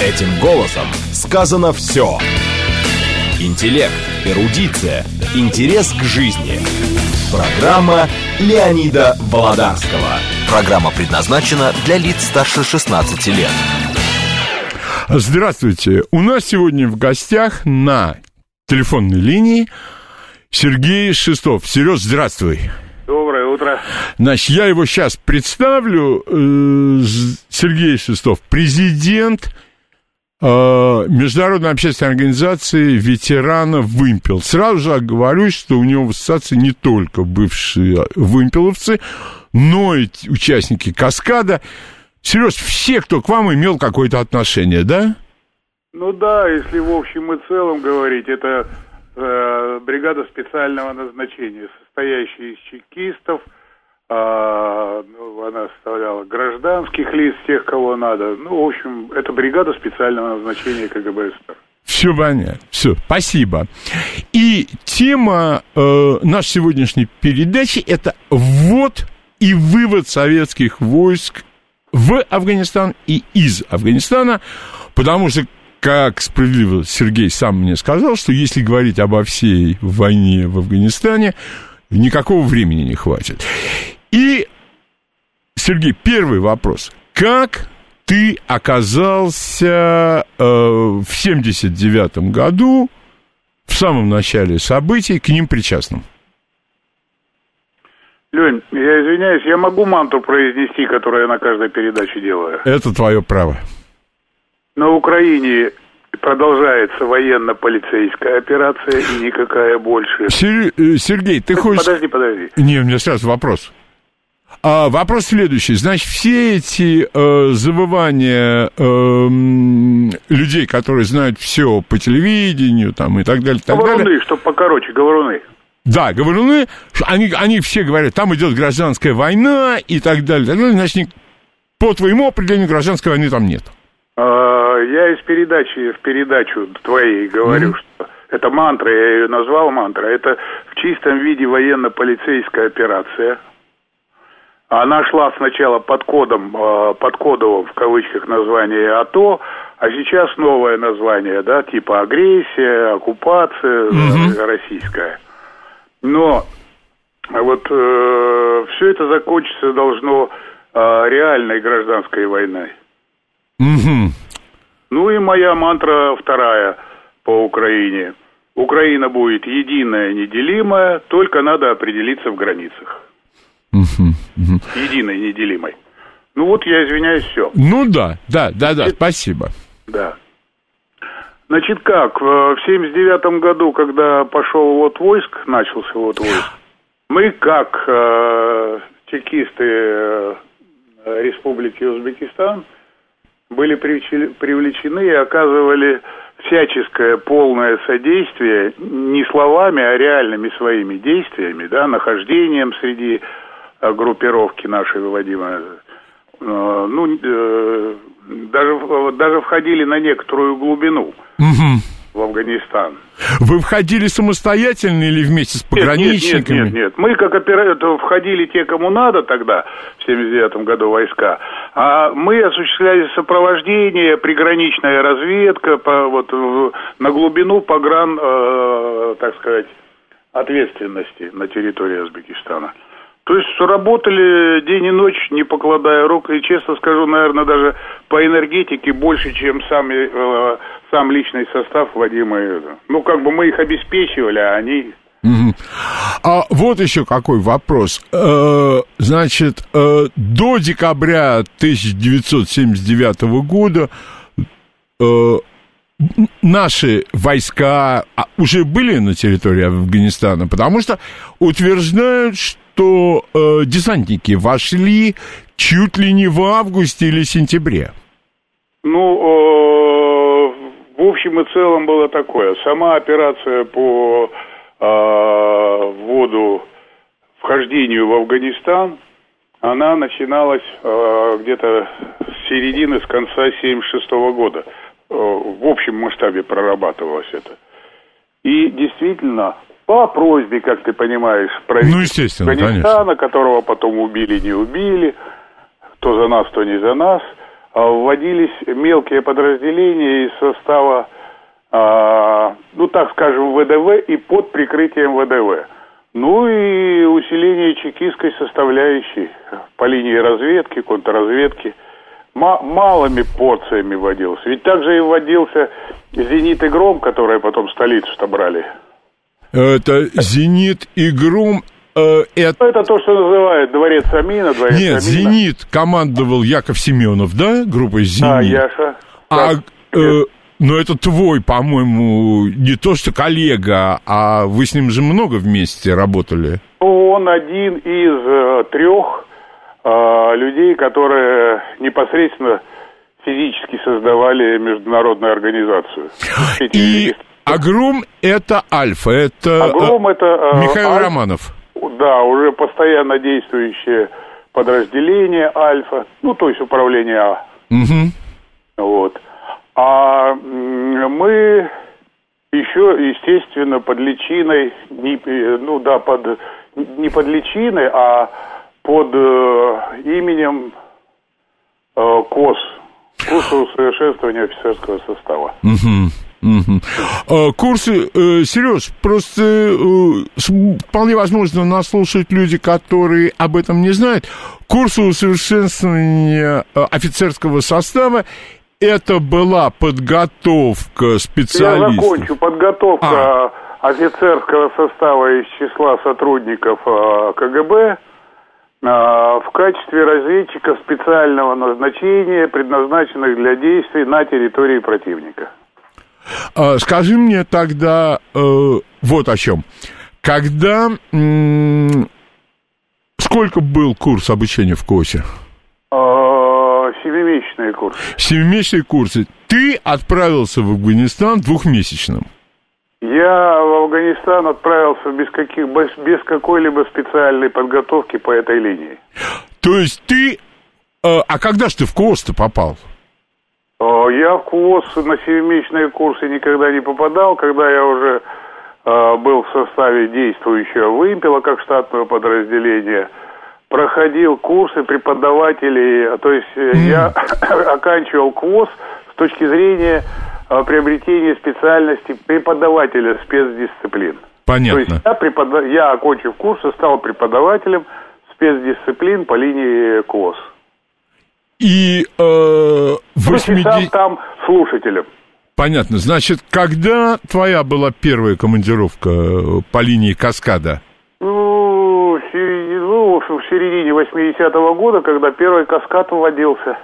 Этим голосом сказано все. Интеллект, эрудиция, интерес к жизни. Программа Леонида Володарского. Программа предназначена для лиц старше 16 лет. Здравствуйте. У нас сегодня в гостях на телефонной линии Сергей Шестов. Сереж, здравствуй. Утро. Значит, я его сейчас представлю. Э, Сергей Шестов, президент э, Международной общественной организации ветеранов «Вымпел». Сразу же оговорюсь, что у него в ассоциации не только бывшие вымпеловцы, но и участники «Каскада». Сереж, все, кто к вам имел какое-то отношение, да? Ну да, если в общем и целом говорить, это э, бригада специального назначения, состоящая из чекистов, э, ну, она составляла гражданских лиц, тех, кого надо. Ну, в общем, это бригада специального назначения КГБ СССР. Все понятно. Все, спасибо. И тема э, нашей сегодняшней передачи это ввод и вывод советских войск в Афганистан и из Афганистана, потому что как справедливо Сергей сам мне сказал, что если говорить обо всей войне в Афганистане, никакого времени не хватит. И, Сергей, первый вопрос. Как ты оказался э, в 79 году, в самом начале событий, к ним причастным? Лень, я извиняюсь, я могу манту произнести, которую я на каждой передаче делаю? Это твое право. На Украине продолжается военно-полицейская операция и никакая больше. Сер... Э, Сергей, ты хочешь... Подожди, подожди. Не, у меня сразу вопрос. А, вопрос следующий. Значит, все эти э, завывания э, людей, которые знают все по телевидению там, и так далее, так говоруны, далее. чтобы покороче, говоруны. Да, говоруны, они, они все говорят, там идет гражданская война и так далее, так далее. Значит, по твоему определению гражданской войны там нет. А, я из передачи в передачу твоей говорю, mm-hmm. что это мантра, я ее назвал мантра, это в чистом виде военно-полицейская операция. Она шла сначала под кодом, а, под кодовым, в кавычках, название АТО, а сейчас новое название, да, типа агрессия, оккупация mm-hmm. российская. Но вот э, все это закончиться должно э, реальной гражданской войной. Угу. Ну и моя мантра вторая по Украине. Украина будет единая, неделимая, только надо определиться в границах. Угу. Угу. Единой, неделимой. Ну вот я извиняюсь, все. Ну да, да, да, да, спасибо. Да. Значит, как, в 79 году, когда пошел вот войск, начался вот войск, мы как э, чекисты э, Республики Узбекистан были привлечены и оказывали всяческое полное содействие не словами, а реальными своими действиями, да, нахождением среди э, группировки нашей Владимира Э, ну, э, даже, даже входили на некоторую глубину угу. в Афганистан. Вы входили самостоятельно или вместе с пограничниками? Нет, нет, нет, нет. Мы как оператор входили те, кому надо тогда, в 79 году войска, а мы осуществляли сопровождение, приграничная разведка по, вот, на глубину погран, э, так сказать, ответственности на территории Узбекистана. То есть работали день и ночь, не покладая рук, и честно скажу, наверное, даже по энергетике больше, чем сам, э, сам личный состав Вадима. Ну, как бы мы их обеспечивали, а они... Угу. А вот еще какой вопрос. Э, значит, э, до декабря 1979 года э, наши войска а, уже были на территории Афганистана, потому что утверждают, что э, десантники вошли чуть ли не в августе или сентябре. Ну, в общем и целом было такое. Сама операция по э, вводу, вхождению в Афганистан, она начиналась э, где-то с середины, с конца 76 года. Э, в общем масштабе прорабатывалось это. И действительно, по просьбе, как ты понимаешь, правительства ну, Афганистана, конечно. которого потом убили, не убили, кто за нас, кто не за нас, вводились мелкие подразделения из состава, ну, так скажем, ВДВ и под прикрытием ВДВ. Ну и усиление чекистской составляющей по линии разведки, контрразведки. малыми порциями вводился. Ведь также и вводился «Зенит» и «Гром», которые потом столицу-то брали. Это «Зенит» и «Гром» э, это... это то, что называют дворец Амина, дворец Нет, Амина. «Зенит» командовал Яков Семенов, да, группой «Зенит»? А, Яша. А, э, но это твой, по-моему, не то что коллега, а вы с ним же много вместе работали. Он один из э, трех э, людей, которые непосредственно физически создавали международную организацию. И Агром это Альфа, это Агром это э, Михаил Аль... Романов. Да, уже постоянно действующее подразделение Альфа, ну то есть управление А. Угу. Вот. А мы еще, естественно, под личиной, не, ну да, под, не под личиной, а под э, именем э, КОС, курса усовершенствования офицерского состава. Угу. Угу. Курсы, э, Сереж, просто э, вполне возможно нас слушают люди, которые об этом не знают. Курсы усовершенствования э, офицерского состава это была подготовка специалистов? Я закончу. Подготовка а. офицерского состава из числа сотрудников а, КГБ а, в качестве разведчика специального назначения, предназначенных для действий на территории противника. Скажи мне тогда э, вот о чем. Когда... М- сколько был курс обучения в КОСе? Семимесячные курсы. Семимесячные курсы. Ты отправился в Афганистан двухмесячным. Я в Афганистан отправился без, каких, без, без какой-либо специальной подготовки по этой линии. То есть ты... Э, а когда же ты в КОС-то попал? Я в КОС на семимесячные курсы никогда не попадал. Когда я уже э, был в составе действующего вымпела как штатного подразделения – проходил курсы преподавателей, то есть mm. я оканчивал КВОС с точки зрения э, приобретения специальности преподавателя спецдисциплин. Понятно. То есть я, препод... я окончив курсы, стал преподавателем спецдисциплин по линии КВОС. И э, 80... там слушателем. Понятно. Значит, когда твоя была первая командировка э, по линии Каскада? в середине 80-го года, когда первый каскад вводился.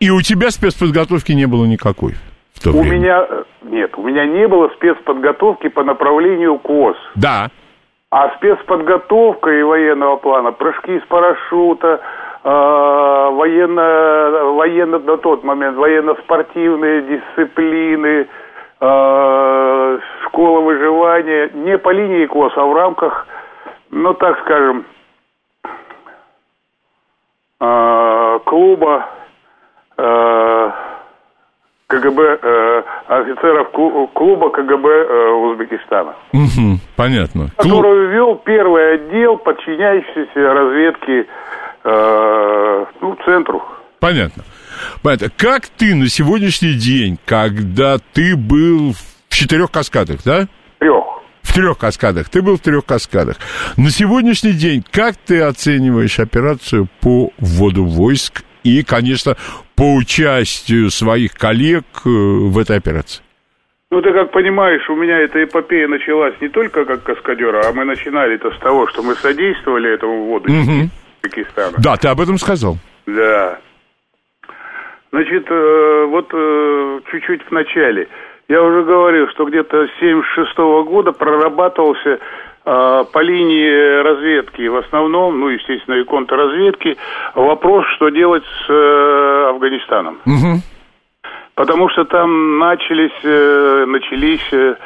И у тебя спецподготовки не было никакой в то у время? Меня, нет, у меня не было спецподготовки по направлению КОС. Да. А спецподготовка и военного плана, прыжки с парашюта, э, военно, военно, на тот момент военно-спортивные дисциплины, э, школа выживания, не по линии КОС, а в рамках, ну так скажем, Э, клуба э, КГБ, э, офицеров клуба КГБ Узбекистана. Угу, понятно. Который вел первый отдел, подчиняющийся разведке ну, центру. Понятно. Понятно. Как ты на сегодняшний день, когда ты был в четырех каскадах, да? Трех. В трех каскадах. Ты был в трех каскадах. На сегодняшний день как ты оцениваешь операцию по вводу войск и, конечно, по участию своих коллег э, в этой операции? Ну, ты как понимаешь, у меня эта эпопея началась не только как каскадера, а мы начинали это с того, что мы содействовали этому вводу угу. Пакистана. Да, ты об этом сказал. Да. Значит, э, вот э, чуть-чуть в начале – я уже говорил, что где-то с 76 года прорабатывался э, по линии разведки, в основном, ну, естественно, и контрразведки, вопрос, что делать с э, Афганистаном. Угу. Потому что там начались, э, начались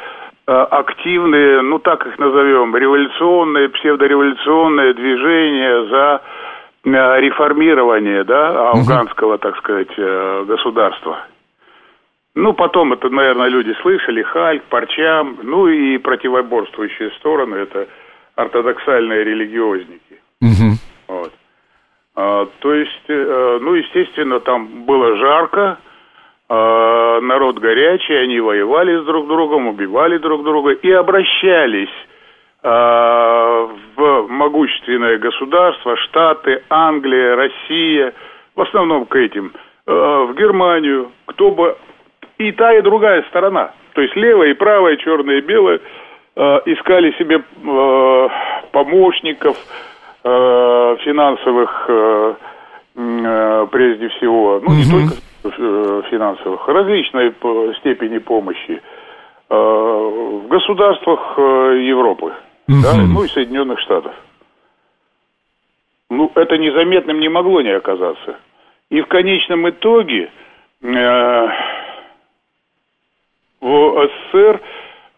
активные, ну, так их назовем, революционные, псевдореволюционные движения за э, реформирование, да, афганского, так сказать, э, государства. Ну, потом это, наверное, люди слышали, Хальк, Парчам, ну и противоборствующие стороны, это ортодоксальные религиозники. Угу. Вот. А, то есть, э, ну, естественно, там было жарко, а, народ горячий, они воевали с друг другом, убивали друг друга и обращались а, в могущественное государство, Штаты, Англия, Россия, в основном к этим, в Германию, кто бы и та, и другая сторона. То есть левая и правая, черная и белая искали себе помощников, финансовых, прежде всего, ну, не только финансовых, различной степени помощи в государствах Европы, да, ну и Соединенных Штатов. Ну, это незаметным не могло не оказаться. И в конечном итоге э, в СССР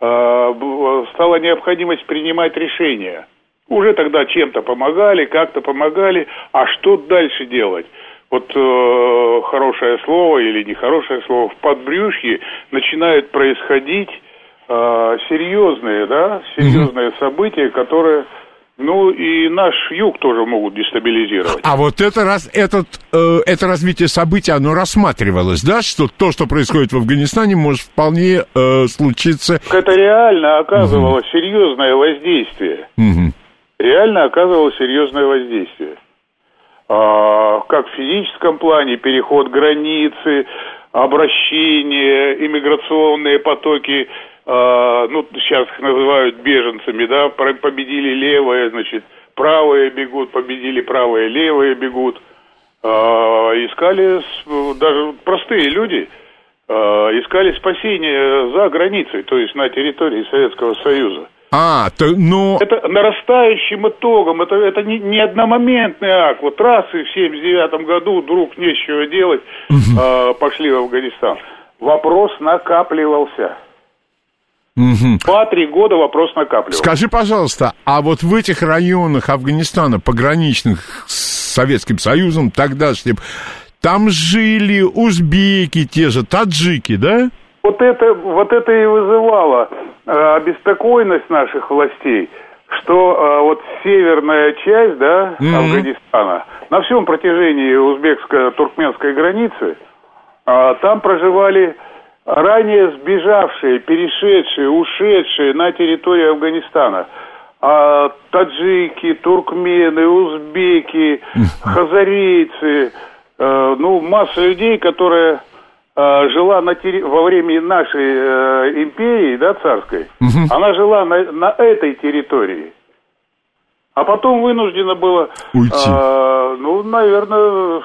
э, стала необходимость принимать решения – уже тогда чем-то помогали, как-то помогали, а что дальше делать? Вот э, хорошее слово или нехорошее слово в подбрюшье начинают происходить э, серьезные, да, серьезные mm-hmm. события, которые ну и наш юг тоже могут дестабилизировать. А вот это, раз, этот, э, это развитие событий, оно рассматривалось, да, что то, что происходит в Афганистане, может вполне э, случиться... Это реально оказывало угу. серьезное воздействие. Угу реально оказывало серьезное воздействие. А, как в физическом плане, переход границы, обращение, иммиграционные потоки, а, ну, сейчас их называют беженцами, да, победили левые, значит, правые бегут, победили правые, левые бегут. А, искали, даже простые люди, искали спасение за границей, то есть на территории Советского Союза. А, то, ну... Это нарастающим итогом, это, это не, не одномоментный акт. Вот раз и в 79 году вдруг нечего делать, угу. э, пошли в Афганистан. Вопрос накапливался. Угу. Два-три года вопрос накапливался. Скажи, пожалуйста, а вот в этих районах Афганистана, пограничных с Советским Союзом тогдашним, там жили узбеки те же, таджики, да? Вот это, вот это и вызывало э, обеспокоенность наших властей, что э, вот северная часть, да, mm-hmm. Афганистана, на всем протяжении узбекско-туркменской границы, э, там проживали ранее сбежавшие, перешедшие, ушедшие на территорию Афганистана. А таджики, туркмены, узбеки, хазарейцы, э, ну, масса людей, которые жила на терри... во время нашей э, империи, да, царской, угу. она жила на, на этой территории. А потом вынуждена была... Уйти. Э, ну, наверное...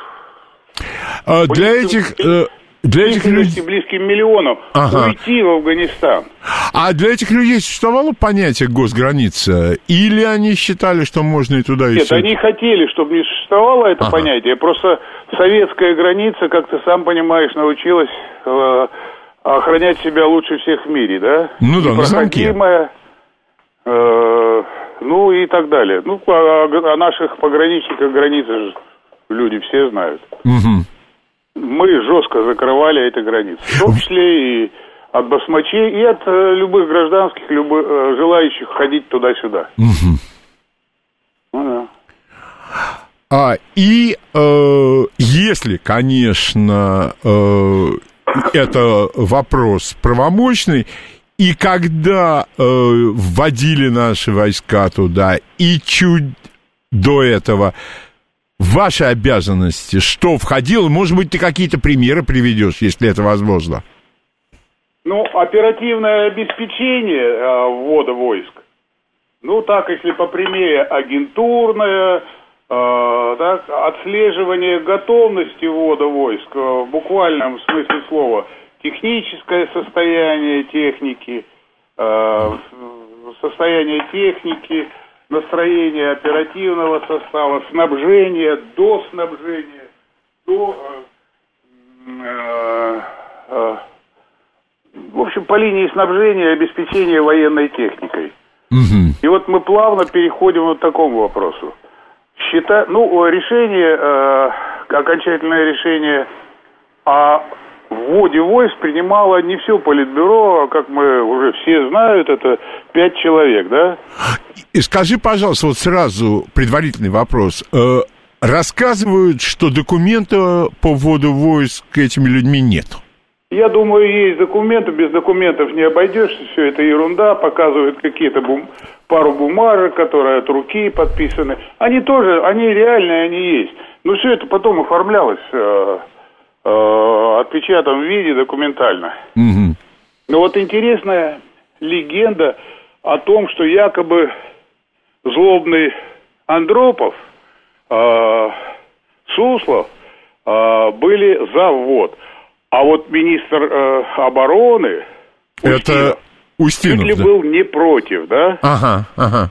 А для этих... Э, для этих людей... близким миллионам ага. уйти в Афганистан. А для этих людей существовало понятие госграница? Или они считали, что можно и туда, и Нет, все? они хотели, чтобы не существовало это ага. понятие. Просто советская граница, как ты сам понимаешь, научилась э, охранять себя лучше всех в мире, да? Ну да, на замке. Э, ну и так далее. Ну, о, о наших пограничниках границы люди все знают. Угу мы жестко закрывали эти границы. В том числе и от басмачей, и от э, любых гражданских, любых, э, желающих ходить туда-сюда. Угу. Ну да. А, и э, если, конечно, э, это вопрос правомощный, и когда э, вводили наши войска туда, и чуть до этого ваши обязанности что входило? Может быть, ты какие-то примеры приведешь, если это возможно? Ну, оперативное обеспечение э, ввода войск. Ну, так, если по примере агентурное, э, так, отслеживание готовности ввода войск, э, в буквальном смысле слова, техническое состояние техники, э, состояние техники, настроение оперативного состава, снабжение, до снабжения, до... Э, э, в общем, по линии снабжения и обеспечения военной техникой. Угу. И вот мы плавно переходим вот к такому вопросу. Счита... Ну, решение, э, окончательное решение о вводе войск принимало не все политбюро, а, как мы уже все знают, это пять человек, да? И скажи, пожалуйста, вот сразу предварительный вопрос. Э, Рассказывают, что документа по вводу войск этими людьми нет. Я думаю, есть документы, без документов не обойдешься, все это ерунда, показывают какие-то бум... пару бумажек, которые от руки подписаны. Они тоже, они реальные, они есть. Но все это потом оформлялось э, э, виде документально. Угу. Но вот интересная легенда о том, что якобы злобный Андропов, э, Суслов э, были за ввод. А вот министр э, обороны Это Устинов, чуть ли да? был не против, да? Ага, ага.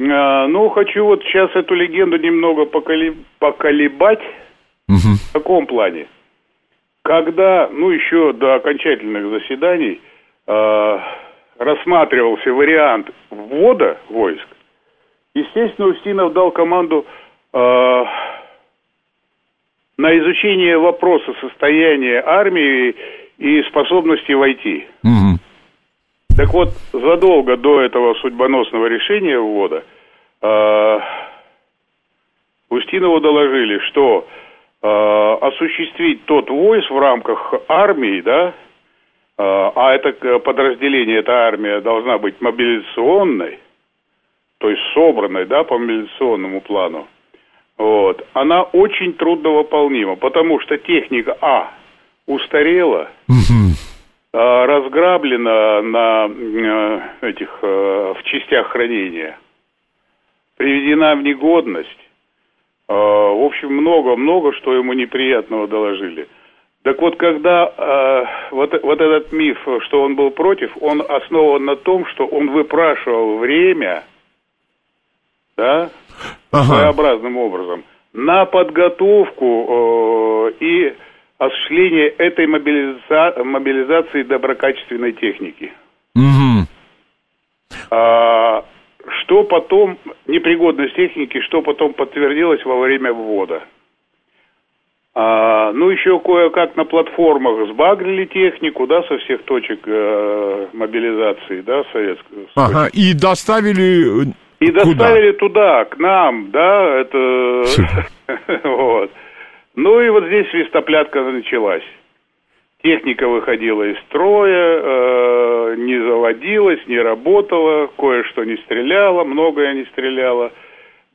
А, ну, хочу вот сейчас эту легенду немного поколи- поколебать. Мгм. В каком плане? Когда, ну, еще до окончательных заседаний э, рассматривался вариант ввода войск, естественно, Устинов дал команду э, на изучение вопроса состояния армии и способности войти. Мгм. Так вот, задолго до этого судьбоносного решения ввода э, Устинову доложили, что э, осуществить тот войс в рамках армии, да, э, а это э, подразделение, эта армия должна быть мобилизационной, то есть собранной, да, по мобилизационному плану, вот, она очень трудновыполнима, потому что техника, а, устарела, Мгм. а, разграблено на э, этих э, в частях хранения, приведена в негодность. Э, В общем, много-много, что ему неприятного доложили. Так вот, когда э, вот, вот этот миф, что он был против, он основан на том, что он выпрашивал время, да, Ага. своеобразным образом, на подготовку э, и осуществление этой мобилиза- мобилизации доброкачественной техники. Мгм. А, что потом, непригодность техники, что потом подтвердилось во время ввода. А, ну, еще кое-как на платформах сбагрили технику, да, со всех точек э, мобилизации, да, советского. Ага, и доставили... э, И куда? доставили туда, к нам, да, это... вот. Ну и вот здесь свистоплятка началась. Техника выходила из строя, э, не заводилась, не работала, кое-что не стреляло, многое не стреляло.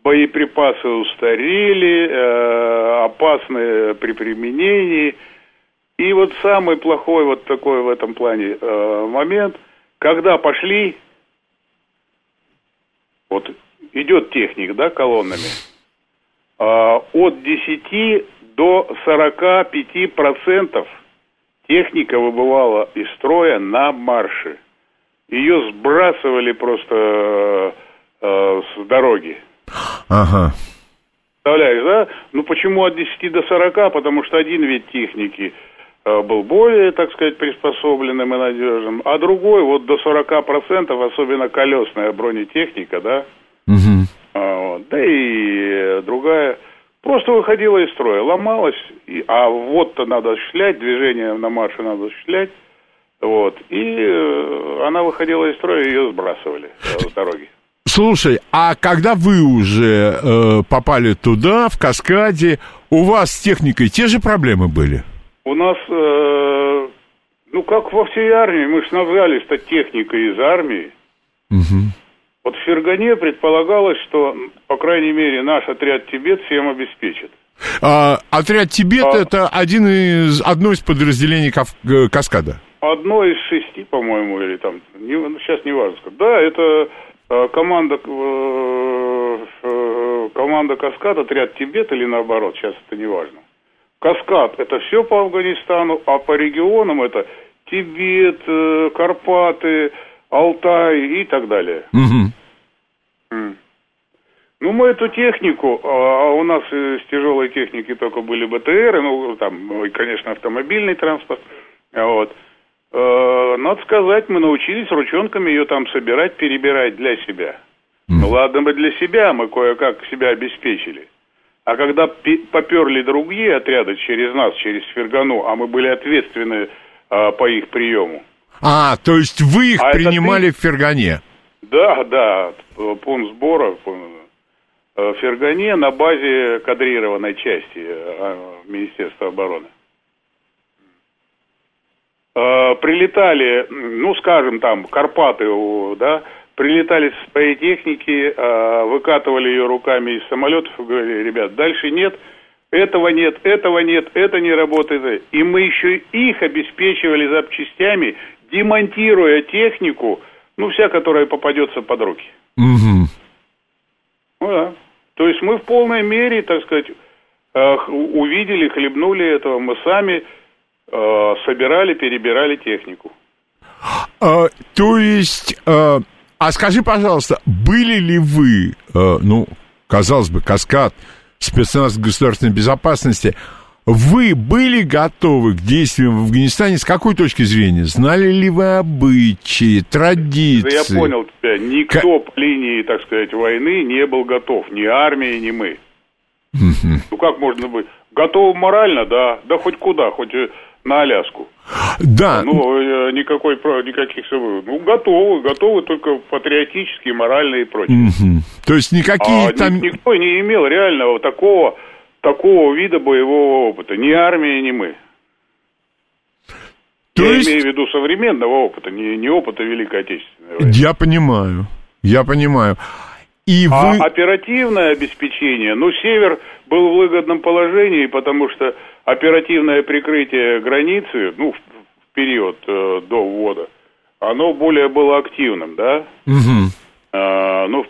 Боеприпасы устарели, э, опасны при применении. И вот самый плохой вот такой в этом плане э, момент, когда пошли вот идет техник, да, колоннами, а, от 10 до 45 процентов техника выбывала из строя на марше. Ее сбрасывали просто э, э, с дороги. Ага. Представляешь, да? Ну почему от 10 до 40? Потому что один вид техники э, был более, так сказать, приспособленным и надежным, а другой вот до 40%, особенно колесная бронетехника, да, Мгм. а, вот. Да и другая просто выходила из строя, ломалась, и- а вот-то надо осуществлять, движение на марше надо осуществлять, вот, и э, она выходила из строя, ее сбрасывали э, с дороги. Слушай, а когда вы уже э, попали туда, в Каскаде, у вас с техникой те же проблемы были? У нас, э, ну как во всей армии, мы снабжались-то техникой из армии. Мгм. Вот в Фергане предполагалось, что, по крайней мере, наш отряд Тибет всем обеспечит. А, отряд Тибет А- это один из, одно из подразделений Кав- э, Каскада. Одно из шести, по-моему, или там, не, ну, сейчас не важно. Да, это э, команда, э, команда Каскад, отряд Тибет или наоборот, сейчас это не важно. Каскад это все по Афганистану, а по регионам это Тибет, Карпаты, Алтай и так далее. М. Ну, мы эту технику, а а у нас из тяжелой техники только были БТРы, ну, там, ну, конечно, автомобильный транспорт, вот. Э, Надо сказать, мы научились ручонками ее там собирать, перебирать для себя. Ну, ладно бы для себя, мы кое-как себя обеспечили. А когда поперли другие отряды через нас, через Фергану, а мы были ответственны а, по их приему, А, то есть вы их А принимали в Фергане? Да, да, пункт сбора. в Фергане на базе кадрированной части э, Министерства обороны. Э, прилетали, ну, скажем, там, Карпаты, да, прилетали с своей техники, э, выкатывали ее руками из самолетов и говорили, ребят, дальше нет, этого нет, этого нет, это не работает. И мы еще их обеспечивали запчастями, демонтируя технику, ну, вся, которая попадется под руки. Угу. Ну да. То есть мы в полной мере, так сказать, э, увидели, хлебнули этого. Мы сами э, собирали, перебирали технику. А, то есть, а, а скажи, пожалуйста, были ли вы, а, ну, казалось бы, каскад спецназ государственной безопасности, вы были готовы к действиям в Афганистане с какой точки зрения? Знали ли вы обычаи, традиции? Да я понял тебя. Никто К... по линии, так сказать, войны не был готов. Ни армия, ни мы. Угу. Ну как можно быть? Готов морально, да. Да хоть куда, хоть э, на Аляску. Да. Ну, э, никакой, никаких... Ну, готовы, готовы только патриотически, морально и прочее. Угу. То есть никакие а там... Никто не имел реального такого такого вида боевого опыта. Ни армия, ни мы. То Я есть... имею в виду современного опыта, не, не опыта Великой Отечественной войны. Я понимаю, я понимаю. И а вы... оперативное обеспечение, ну, Север был в выгодном положении, потому что оперативное прикрытие границы, ну, в, в период э, до ввода, оно более было активным, да? Угу.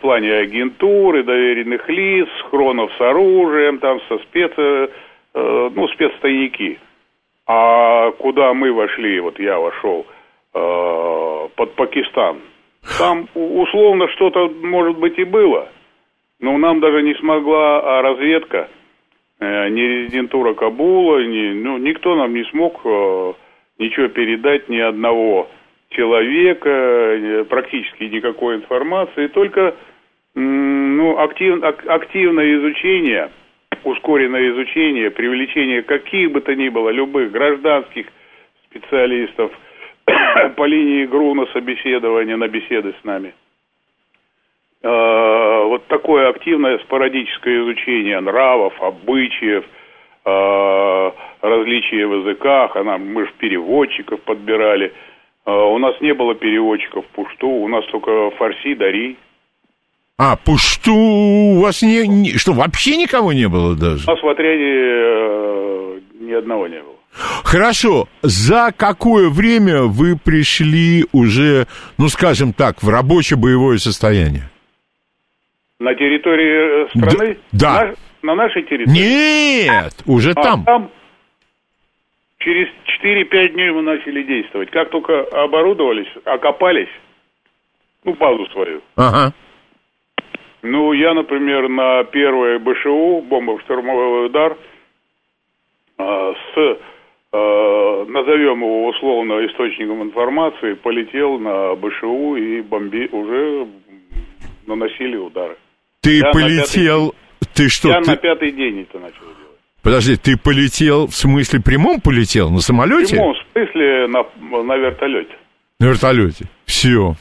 Плане агентуры, доверенных лиц, хронов с оружием, там, со спец... Э, ну, спецтайники. А куда мы вошли, вот я вошел, э, под Пакистан, там условно что-то, может быть, и было, но нам даже не смогла а разведка, э, ни резидентура Кабула, ни, ну, никто нам не смог ничего передать, ни одного человека, э, практически никакой информации, только ну, актив, активное изучение, ускоренное изучение, привлечение каких бы то ни было, любых гражданских специалистов по линии ГРУ на собеседование, на беседы с нами. А, вот такое активное спорадическое изучение нравов, обычаев, а, различия в языках, а мы же переводчиков подбирали – а, у нас не было переводчиков пушту, у нас только фарси, дари. А, пушту у вас не, не... Что, вообще никого не было даже? У нас в отряде э, ни одного не было. Хорошо. За какое время вы пришли уже, ну, скажем так, в рабочее боевое состояние? На территории э, страны? Да. На, на нашей территории? Нет, уже а, там. Там Через 4-5 дней мы начали действовать. Как только оборудовались, окопались, ну, базу свою. Ага. Ну, я, например, на первое БШУ, бомбо-штурмовой удар, а, с, а, назовем его условно источником информации, полетел на БШУ и бомби уже наносили удары. Ты я полетел... Пятый... Ты что? Я ты... на пятый день это начал. Подожди, ты полетел, в смысле прямом полетел, на самолете? В прямом смысле на, на вертолете. На вертолете, все.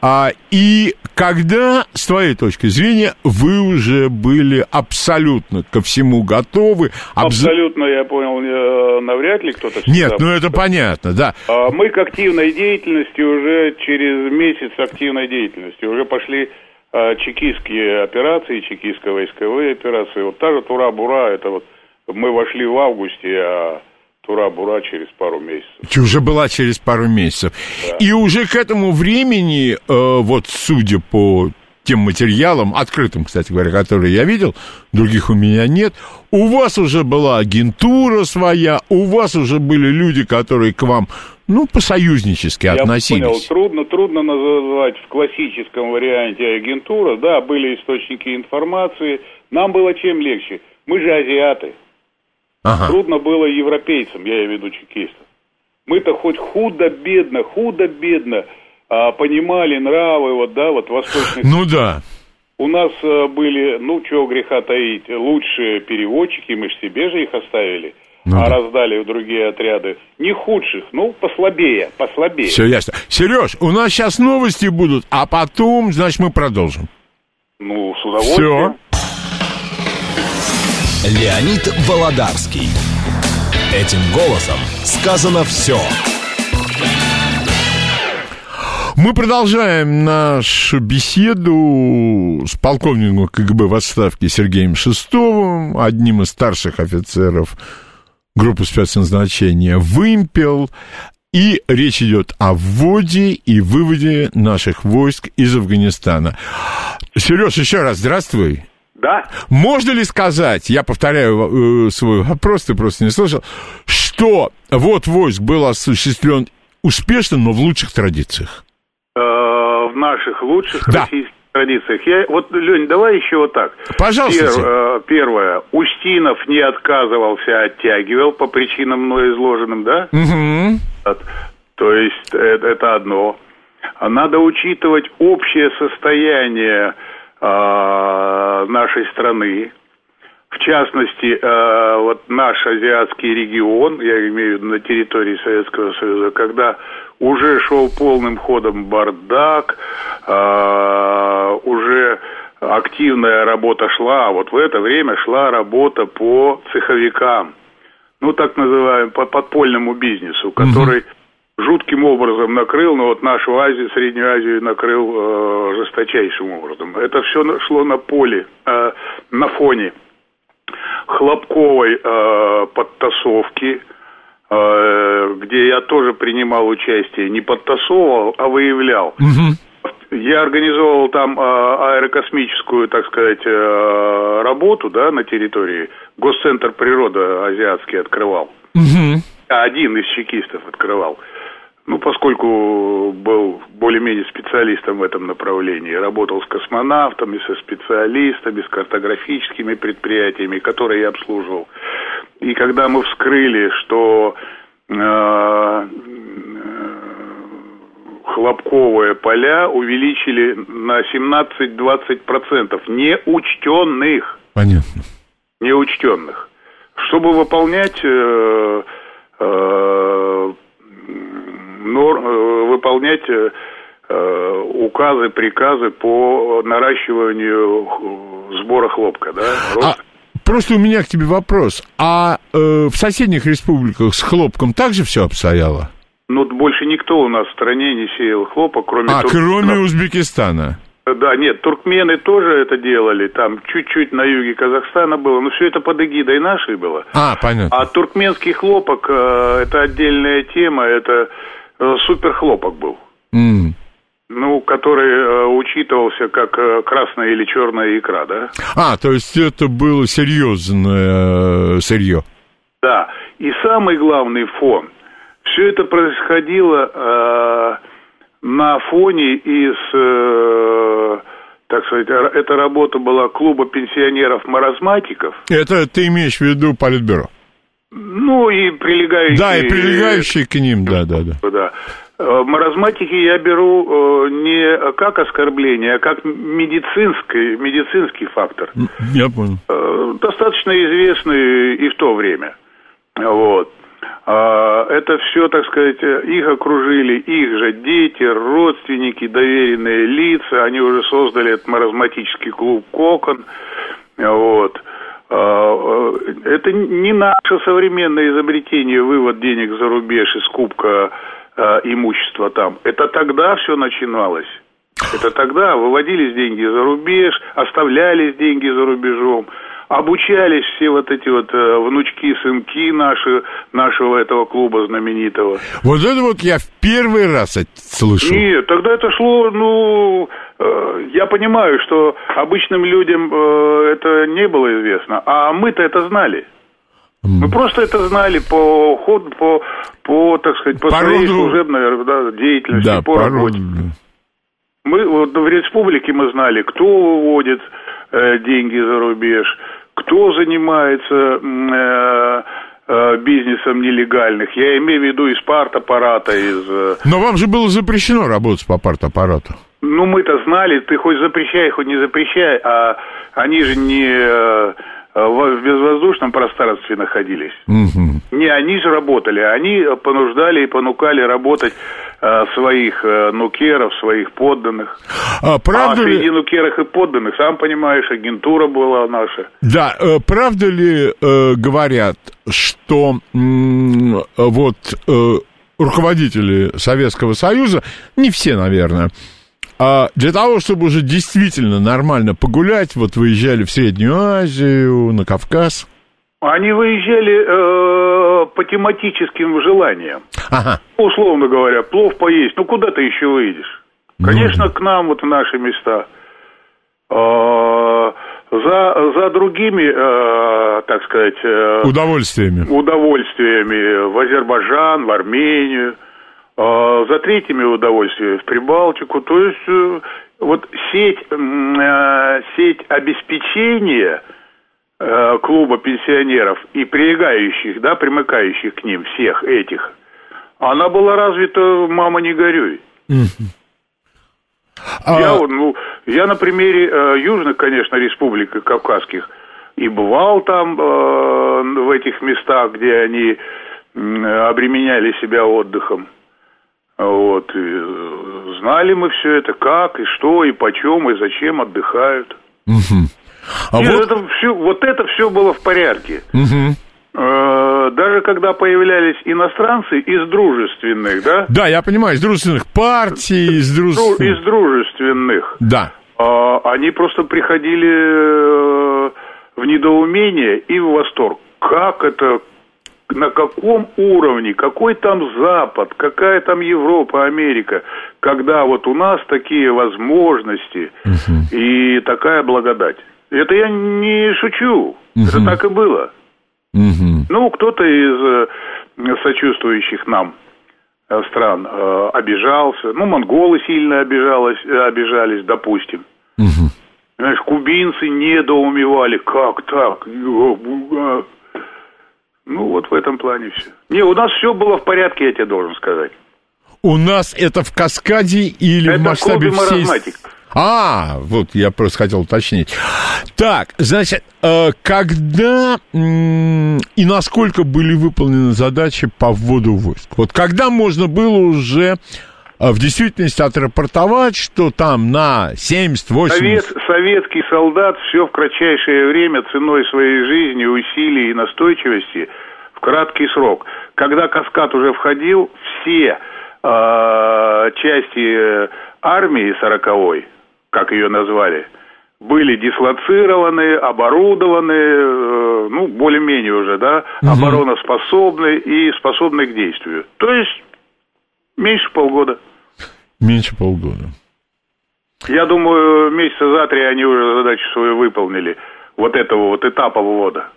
А, и когда, с твоей точки зрения, вы уже были абсолютно ко всему готовы? Абс... Абсолютно, я понял, э, навряд ли кто-то... Нет, ну это понятно, да. А, мы к активной деятельности уже через месяц активной деятельности уже пошли а, чекистские операции, чекистско-войсковые операции. Вот та же Тура-Бура, это вот мы вошли в августе, а Тура-Бура через пару месяцев. Уже была через пару месяцев. Да. И уже к этому времени, э, вот судя по тем материалам, открытым, кстати говоря, которые я видел, других у меня нет, у вас уже была агентура своя, у вас уже были люди, которые к вам, ну, по-союзнически я относились. понял, трудно, трудно называть в классическом варианте агентура, да, были источники информации, нам было чем легче, мы же азиаты, Ага. Трудно было европейцам, я имею в виду чекистам. Мы-то хоть худо-бедно, худо-бедно а, понимали нравы, вот, да, вот восточных... Ну да. У нас а, были, ну, чего греха таить, лучшие переводчики, мы же себе же их оставили. Ну, а да. раздали в другие отряды. Не худших, ну, послабее, послабее. Все ясно. Сереж, у нас сейчас новости будут, а потом, значит, мы продолжим. Ну, с удовольствием. Все. Леонид Володарский. Этим голосом сказано все. Мы продолжаем нашу беседу с полковником КГБ в отставке Сергеем Шестовым, одним из старших офицеров группы спецназначения «Вымпел». И речь идет о вводе и выводе наших войск из Афганистана. Сереж, еще раз здравствуй. Да. Можно ли сказать, я повторяю э, свой вопрос, ты просто не слышал, что вот войск был осуществлен успешно, но в лучших традициях? Э, в наших лучших Да. российских традициях. Я, вот, Лень, давай еще вот так. Пожалуйста. Пер- э, первое. Устинов не отказывался, а оттягивал по причинам мной изложенным, да? Вот. То есть э, это одно. Надо учитывать общее состояние нашей страны. В частности, э, вот наш азиатский регион, я имею в виду на территории Советского Союза, когда уже шел полным ходом бардак, э, уже активная работа шла, а вот в это время шла работа по цеховикам, ну, так называемому, по подпольному бизнесу, который жутким образом накрыл, но вот нашу Азию, Среднюю Азию накрыл э, жесточайшим образом. Это все шло на поле, э, на фоне хлопковой э, подтасовки, э, где я тоже принимал участие, не подтасовывал, а выявлял. Я организовал там э, аэрокосмическую, так сказать, э, работу, да, на территории. Госцентр природы азиатский открывал. А один из чекистов открывал. Ну, поскольку был более-менее специалистом в этом направлении, работал с космонавтами, со специалистами, с картографическими предприятиями, которые я обслуживал. И когда мы вскрыли, что э, хлопковые поля увеличили на 17-20% неучтенных Понятно. неучтенных. Чтобы выполнять э, э, нор- э, выполнять э, э, указы, приказы по наращиванию сбора хлопка, да? А, Рост- просто у меня к тебе вопрос. А э, в соседних республиках с хлопком также все обстояло? Ну, больше никто у нас в стране не сеял хлопок, кроме А, Туркмена. кроме Узбекистана. Да, нет, туркмены тоже это делали, там чуть-чуть на юге Казахстана было, но все это под эгидой нашей было. А, понятно. А туркменский хлопок э, это отдельная тема, это э, супер хлопок был. М. Ну, который э, учитывался как э, красная или черная икра, да? А, то есть это было серьезное э, сырье. Да. И самый главный фон. Все это происходило э, на фоне из, э, так сказать, эта работа была клуба пенсионеров-маразматиков, Это ты имеешь в виду Политбюро? Ну и прилегающие... Да, и прилегающие к ним, да, да, да. Да. Э, Маразматики я беру э, не как оскорбление, а как медицинский, медицинский фактор. Я понял. Э, достаточно известный и в то время. Вот. А, Это все, так сказать, их окружили, их же дети, родственники, доверенные лица. Они уже создали этот маразматический клуб «Кокон». Вот. А, э, Это не наше современное изобретение, вывод денег за рубеж и скупка э, имущества там. Это тогда все начиналось. Это тогда выводились деньги за рубеж, оставлялись деньги за рубежом, обучались все вот эти вот э, внучки, сынки наши, нашего этого клуба знаменитого. Вот это вот я в первый раз слышу. Нет, тогда это шло, ну, э, я понимаю, что обычным людям э, это не было известно, а мы-то это знали. Мы просто это знали по ходу, по, по так сказать, по, По своей роду- служебной да, деятельности, Да, по пару- работе. Мы вот в республике мы знали, кто выводит э, деньги за рубеж, кто занимается э, э, бизнесом нелегальных. Я имею в виду из партаппарата, из... э, Но вам же было запрещено работать по партаппарату. Ну, мы-то знали, ты хоть запрещай, хоть не запрещай, а они же не, э, в безвоздушном пространстве находились. Мгм. Не они же работали, они понуждали и понукали работать э, своих э, нукеров, своих подданных. А правда а ли... среди нукеров и подданных, сам понимаешь, агентура была наша. Да, э, правда ли э, говорят, что м, вот э, руководители Советского Союза, не все, наверное, а для того, чтобы уже действительно нормально погулять, вот выезжали в Среднюю Азию, на Кавказ. Они выезжали э, по тематическим желаниям. Ага. Условно говоря, плов поесть, ну куда ты еще выйдешь? Конечно, к нам, вот в наши места. А, за, за другими, э, так сказать, э, Удовольствиями. удовольствиями в Азербайджан, в Армению, за третьими удовольствиями в Прибалтику. То есть э, вот сеть, э, сеть обеспечения э, клуба пенсионеров и прилегающих, да, примыкающих к ним всех этих, она была развита, мама не горюй. А, Я, ну, я на примере э, южных, конечно, республик и кавказских и бывал там э, в этих местах, где они обременяли себя отдыхом. Вот. и, э, знали мы все это, как и что, и почем, и зачем отдыхают. мгм. А вот... это все, вот это все было в порядке. Э, даже когда появлялись иностранцы из дружественных, да? Да, я понимаю, из дружественных партий, из Дру- дружественных... из дружественных. Да. А, они просто приходили э, в недоумение и в восторг. Как это, на каком уровне, какой там Запад, какая там Европа, Америка, когда вот у нас такие возможности и такая благодать. Это я не шучу, это так и было. Мгм. Ну, кто-то из э, сочувствующих нам э, стран э, обижался. Ну, монголы сильно обижалось, э, обижались, допустим. Мгм. Знаешь, кубинцы недоумевали, как так? Ну, вот в этом плане все. Не, у нас все было в порядке, я тебе должен сказать. У нас это в каскаде или в Это масштабе клуб и всей... А, вот я просто хотел уточнить. Так, значит, э, когда и насколько были выполнены задачи по вводу войск? Вот когда можно было уже в действительности отрапортовать, что там на 70-80... Совет, советский солдат все в кратчайшее время ценой своей жизни, усилий и настойчивости в краткий срок. Когда каскад уже входил, все э, части армии сороковой, как ее назвали, были дислоцированы, оборудованы, э, ну, более-менее уже, да, обороноспособны и способны к действию. То есть меньше полгода. Меньше полгода. Я думаю, месяца за три они уже задачу свою выполнили. Вот этого вот этапа ввода.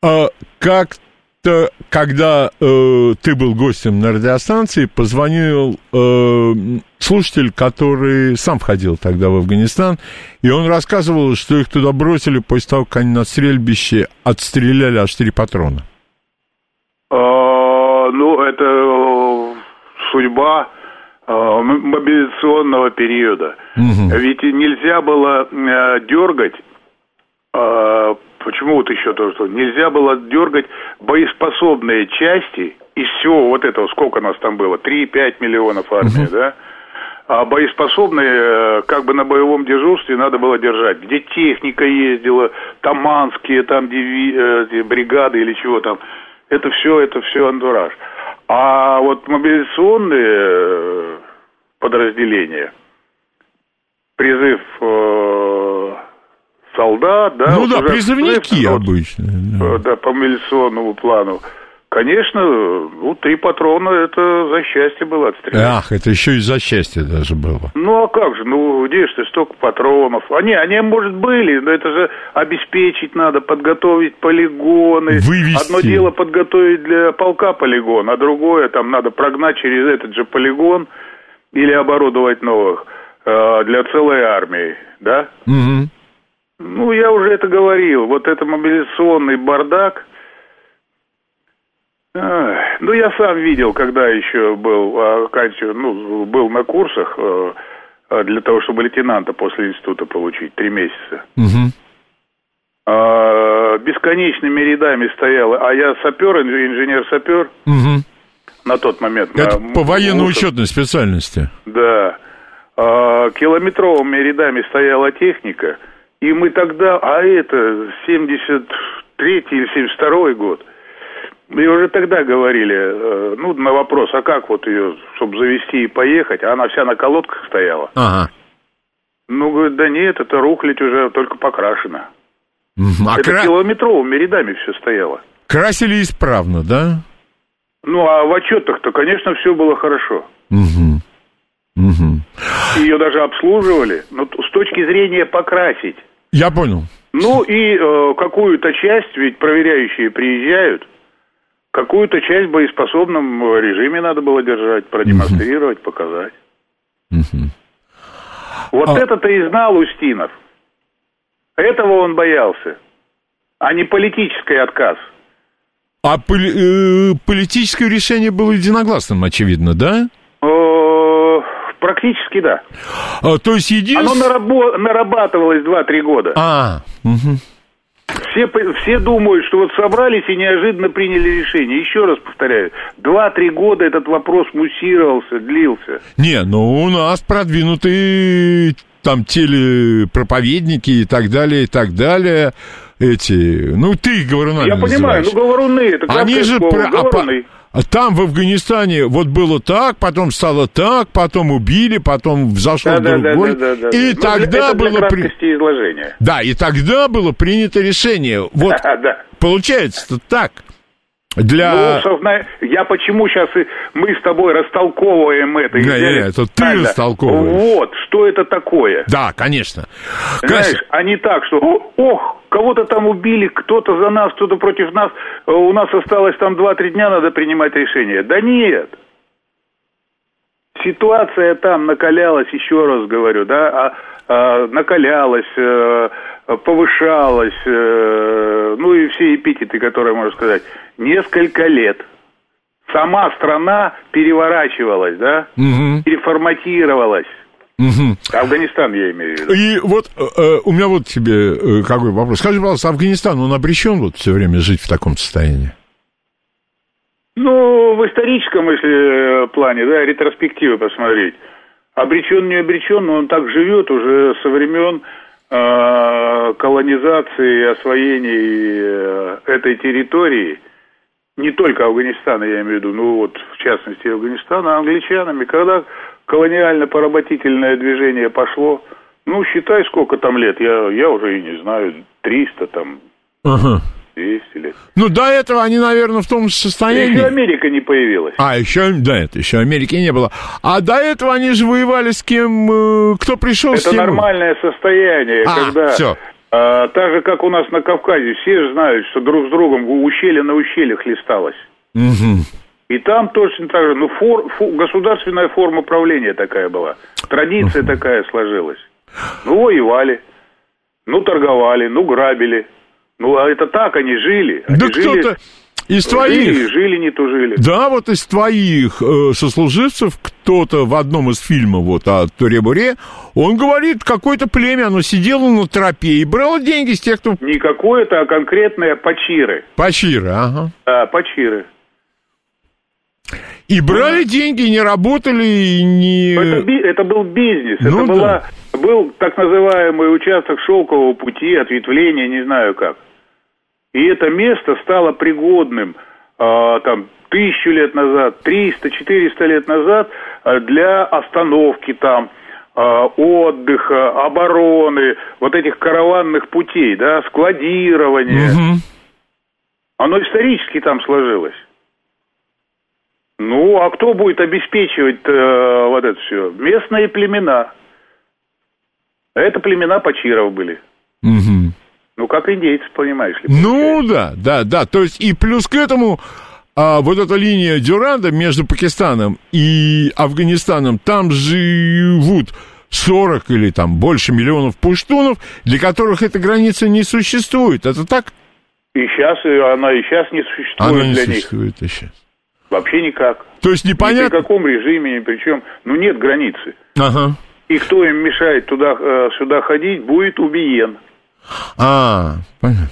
А как-то, когда э, ты был гостем на радиостанции, позвонил э, слушатель, который сам входил тогда в Афганистан, и он рассказывал, что их туда бросили после того, как они на стрельбище отстреляли аж три патрона. А, ну, это э, судьба мобилизационного периода. Мгм. Ведь и нельзя было э, дергать, э, почему вот еще то, что нельзя было дергать боеспособные части из всего вот этого, сколько нас там было, 3-5 миллионов армии, да? А боеспособные, э, как бы на боевом дежурстве надо было держать. Где техника ездила, таманские там диви, э, бригады или чего там. Это все, это все антураж. А вот мобилизационные э, подразделения, призыв э, солдат, да, ну вот да, призывники ну, обычно. да. э, да, по мобилизационному плану. Конечно, ну, три патрона, это за счастье было отстрелять. Ах, это еще из-за счастья даже было. Ну, а как же, ну, ж ты столько патронов? Они, они, может, были, но это же обеспечить надо, подготовить полигоны. Вывести. Одно дело подготовить для полка полигон, а другое, там, надо прогнать через этот же полигон или оборудовать новых э, для целой армии, да? Мгм. Ну, я уже это говорил. Вот это мобилизационный бардак. Ну, я сам видел, когда еще был, а, оканчивал, ну, был на курсах э, э, для того, чтобы лейтенанта после института получить, три месяца. Мгм. э, бесконечными рядами стояла, а я сапер, инженер-сапер Мгм. на тот момент. Это на- по военно-учетной специальности. Да. А, километровыми рядами стояла техника, и мы тогда, а это 73 или 72 год, и уже тогда говорили, э, ну, на вопрос, а как вот ее, чтобы завести и поехать, а она вся на колодках стояла. Ага. Ну, говорит, да нет, это рухлядь уже только покрашена. Мгм. А это кра- километровыми рядами все стояло. красили исправно, да? Ну, а в отчетах-то, конечно, все было хорошо. Мгм. Мгм. Ее даже обслуживали, но с точки зрения покрасить. Я понял. Ну и э, какую-то часть, ведь проверяющие приезжают, какую-то часть в боеспособном э, режиме надо было держать, продемонстрировать, показать. Вот А- это-то и знал Устинов. Этого он боялся, а не политический отказ. А поли- э, политическое решение было единогласным, очевидно, да? Э, Практически да. А, то есть Оно единственное... нарабо- нарабатывалось 2-3 года. А, мгм. Все, все думают, что вот собрались и неожиданно приняли решение. Еще раз повторяю, 2-3 года этот вопрос муссировался, длился. Не, ну у нас продвинутые там телепроповедники и так далее, и так далее. Эти, ну ты их говорунами Я понимаю, называешь. ну говоруны, это Они же слово, про- а говоруны. а там в Афганистане вот было так, потом стало так, потом убили, потом взошел Да, да, да, другой. да, да, да. и Ну, тогда для было при- краткости изложения. Да, и тогда было принято решение. Вот Да, да. получается так. Для... Ну, созна- Я почему сейчас мы с тобой растолковываем это? и Не, не, взяли- не, это ты Правильно. растолковываешь. Вот, что это такое? Да, конечно. Знаешь, Кася, а не так, что «О, ох, кого-то там убили, кто-то за нас, кто-то против нас, э, у нас осталось там 2-3 дня, надо принимать решение. Да нет. Ситуация там накалялась, еще раз говорю, да, а, а, накалялась, э, повышалась, э, ну и все эпитеты, которые можно сказать, несколько лет. Сама страна переворачивалась, да, мгм, переформатировалась. мгм. Афганистан, я имею в виду. И вот э, э, у меня вот тебе э, какой вопрос. Скажи, пожалуйста, Афганистан, он обречен вот все время жить в таком состоянии? Ну, в историческом, если плане, да, ретроспективы посмотреть, обречен, не обречен, но он так живет уже со времен колонизации и освоения э, этой территории, не только Афганистана, я имею в виду, ну вот, в частности, Афганистана, англичанами, когда колониально-поработительное движение пошло, ну, считай, сколько там лет, я, я уже и не знаю, 300 там, Ага. 200 лет. Ну, до этого они, наверное, в том же состоянии. Еще Америка не появилась. А, еще, да, это еще Америки не было. А до этого они же воевали с кем, э, кто пришел с Это тем... нормальное состояние, А, когда всё. а, так же, как у нас на Кавказе, все же знают, что друг с другом ущелье на ущелье хлесталось. Мгм. И там точно так же, ну, фор- фу- государственная форма правления такая была. Традиция такая сложилась. Ну, воевали, ну, торговали, ну, грабили. Ну, а это так, они жили. Они Да жили, кто-то из жили, твоих... жили, не тужили. Да, вот из твоих э, сослуживцев кто-то в одном из фильмов вот о Туре-Буре, он говорит, какое-то племя, оно сидело на тропе и брало деньги с тех, кто... Не какое-то, а конкретное почиры. Пачира, ага. Да, почиры. И брали деньги, не работали, и не... Это, это был бизнес, Ну это была, был так называемый участок шелкового пути, ответвления, не знаю как. И это место стало пригодным а, там тысячу лет назад, 300-400 лет назад а, для остановки там, а, отдыха, обороны, вот этих караванных путей, да, складирования. Мгм. Оно исторически там сложилось. Ну, а кто будет обеспечивать э, вот это все? Местные племена. Это племена Пачиров были. Мгм. Ну, как индейцы, понимаешь ли. Ну да, да, да. То есть и плюс к этому а, вот эта линия Дюранда между Пакистаном и Афганистаном, там живут 40 или там больше миллионов пуштунов, для которых эта граница не существует. Это так? И сейчас она и сейчас не существует Она не для них. существует еще. Вообще никак. То есть Ни при непонятно... каком режиме, ни при чем. Ну, нет границы. Ага. И кто им мешает туда, э, сюда ходить, будет убиен. А, понятно.